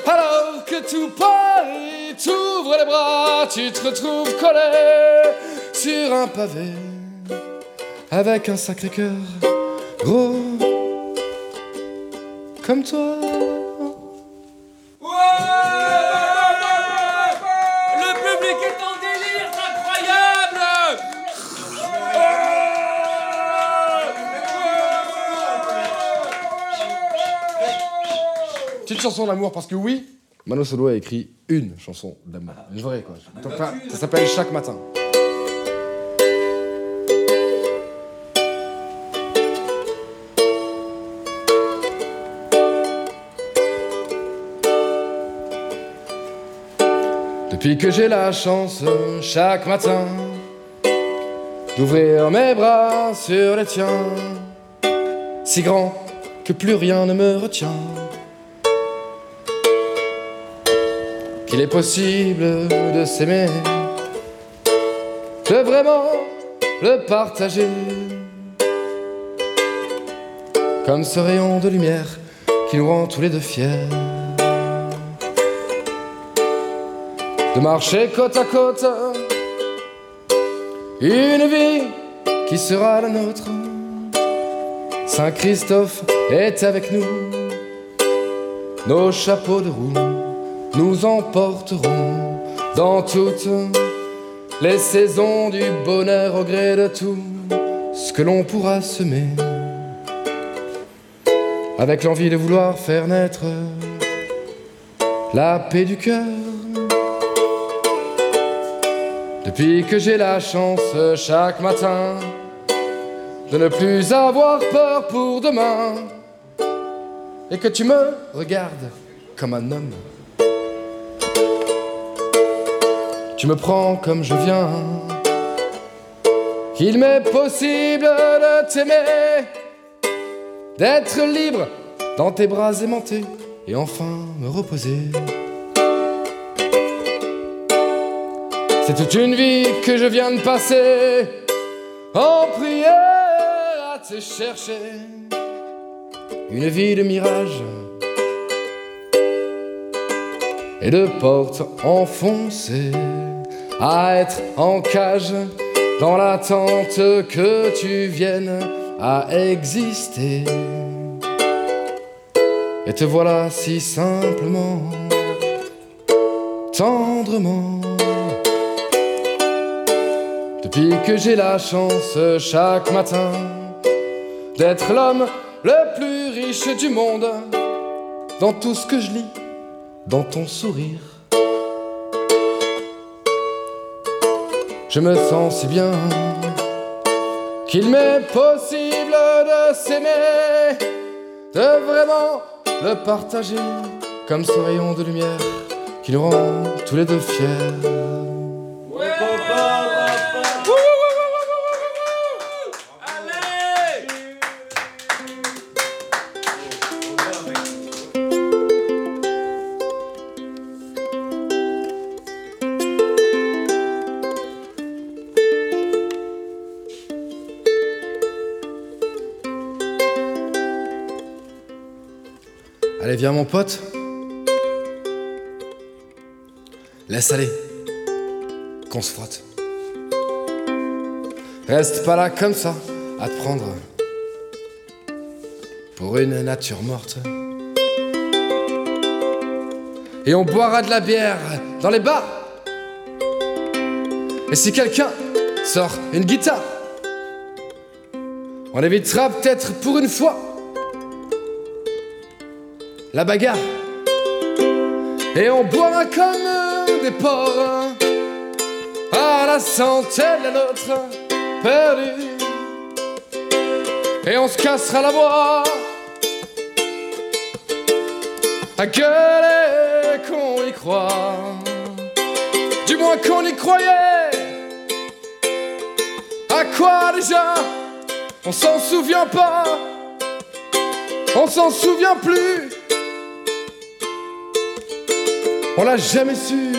Alors que tout Paris t'ouvre les bras, tu te retrouves collé sur un pavé avec un sacré cœur gros comme toi. Chanson d'amour parce que oui, Mano Solo a écrit une chanson d'amour. Une vraie quoi. Donc, ça ça s'appelle Chaque matin. Depuis que j'ai la chance chaque matin d'ouvrir mes bras sur les tiens, si grand que plus rien ne me retient. Qu'il est possible de s'aimer, de vraiment le partager. Comme ce rayon de lumière qui nous rend tous les deux fiers. De marcher côte à côte, une vie qui sera la nôtre. Saint Christophe est avec nous, nos chapeaux de roue nous emporterons dans toutes les saisons du bonheur au gré de tout ce que l'on pourra semer. Avec l'envie de vouloir faire naître la paix du cœur. Depuis que j'ai la chance chaque matin de ne plus avoir peur pour demain et que tu me regardes comme un homme. Tu me prends comme je viens. Qu'il m'est possible de t'aimer, d'être libre dans tes bras aimantés et enfin me reposer. C'est toute une vie que je viens de passer en prière à te chercher. Une vie de mirage et de portes enfoncées à être en cage dans l'attente que tu viennes à exister. Et te voilà si simplement, tendrement. Depuis que j'ai la chance chaque matin d'être l'homme le plus riche du monde, dans tout ce que je lis, dans ton sourire. Je me sens si bien qu'il m'est possible de s'aimer, de vraiment le partager comme ce rayon de lumière qui nous rend tous les deux fiers. Viens mon pote. Laisse aller. Qu'on se frotte. Reste pas là comme ça, à te prendre pour une nature morte. Et on boira de la bière dans les bars. Et si quelqu'un sort une guitare, on évitera peut-être pour une fois la bagarre. Et on boira comme des porcs à la santé de la nôtre perdue. Et on se cassera la voix à gueuler qu'on y croit. Du moins qu'on y croyait. À quoi déjà? On s'en souvient pas. On s'en souvient plus. On l'a jamais su.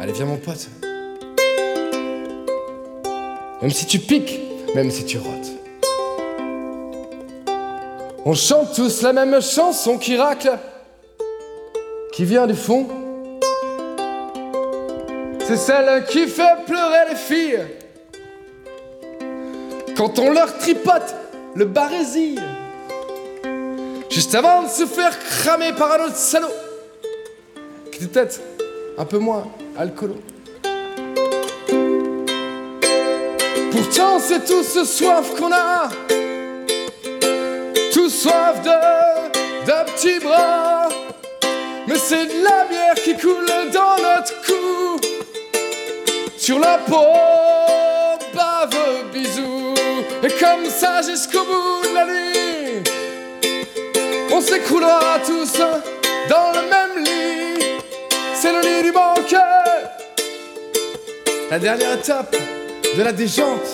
Allez, viens mon pote. Même si tu piques, même si tu rotes. On chante tous la même chanson qui racle, qui vient du fond. C'est celle qui fait pleurer les filles quand on leur tripote le barésil. Juste avant de se faire cramer par un autre salaud qui était peut-être un peu moins alcoolo. Pourtant, c'est tout ce soif qu'on a, tout soif de, petits bras. Mais c'est de la bière qui coule dans notre sur la peau, bave, bisous. Et comme ça jusqu'au bout de la nuit, on s'écroulera tous dans le même lit. C'est le lit du banquet, la dernière étape de la déjante.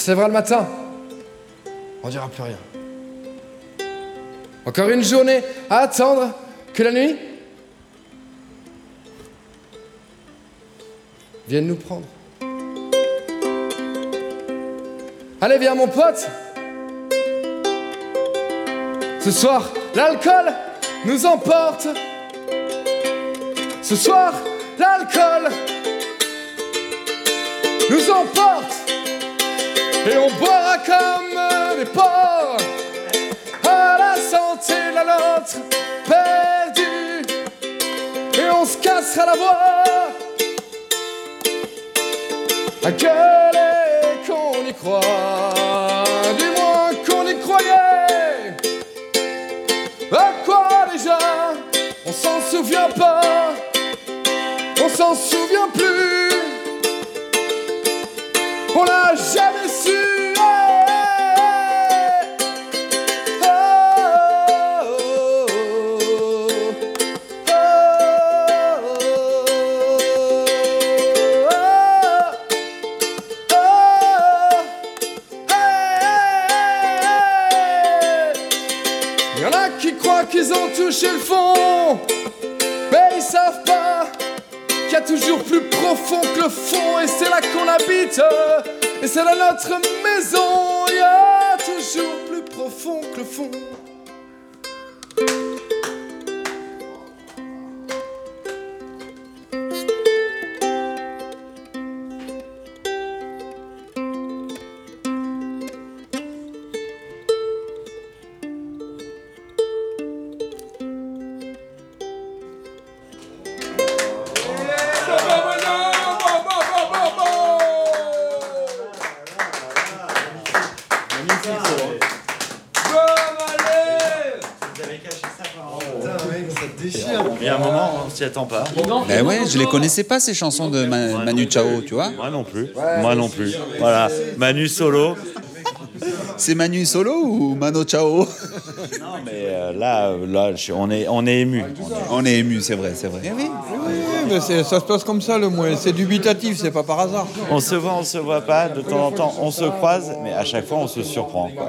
Se lèvera le matin. On dira plus rien. Encore une journée à attendre que la nuit vienne nous prendre. Allez, viens mon pote. Ce soir, l'alcool nous emporte. Ce soir, l'alcool nous emporte. Et on boira comme des porcs à la santé de la nôtre perdue. Et on se cassera la voix à gueuler qu'on y croit. Du moins qu'on y croyait. À quoi déjà? On s'en souvient pas. On s'en souvient s'y attend pas. Ben ouais, je les connaissais pas ces chansons de Ma- Manu Chao, tu vois. Moi non plus. Moi non plus. Voilà. Manu solo. C'est Manu solo ou Mano Chao? Mais euh, là, là, je- on est, on est ému. On est ému, c'est vrai, c'est vrai. Oui, mais c'est- ça se passe comme ça le mouet. C'est dubitatif, c'est pas par hasard. On se voit, on se voit pas. De temps en temps, on se croise, mais à chaque fois, on se surprend. quoi.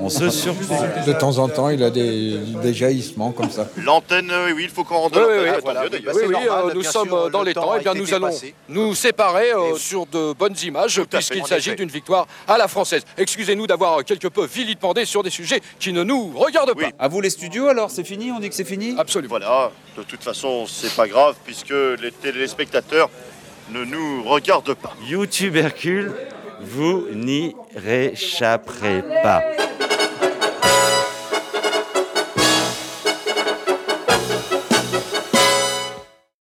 On se surprend. De temps en temps, il a des, des jaillissements comme ça. L'antenne, euh, oui, il faut qu'on rende Oui, oui, Ah, oui. voilà, Oui, oui, c'est oui, normal, euh, nous sommes sûr, dans le les temps. a Eh bien, nous allons dépassé. nous séparer euh, sur de bonnes images, puisqu'il s'agit d'une victoire à la française. Excusez-nous d'avoir quelque peu vilipendé sur des sujets qui ne nous regardent pas. À vous les studios alors, c'est fini On dit que c'est fini? Absolument. Voilà, de toute façon, c'est pas grave puisque les téléspectateurs ne nous regardent pas. YouTube Hercule, vous n'y réchapperez pas.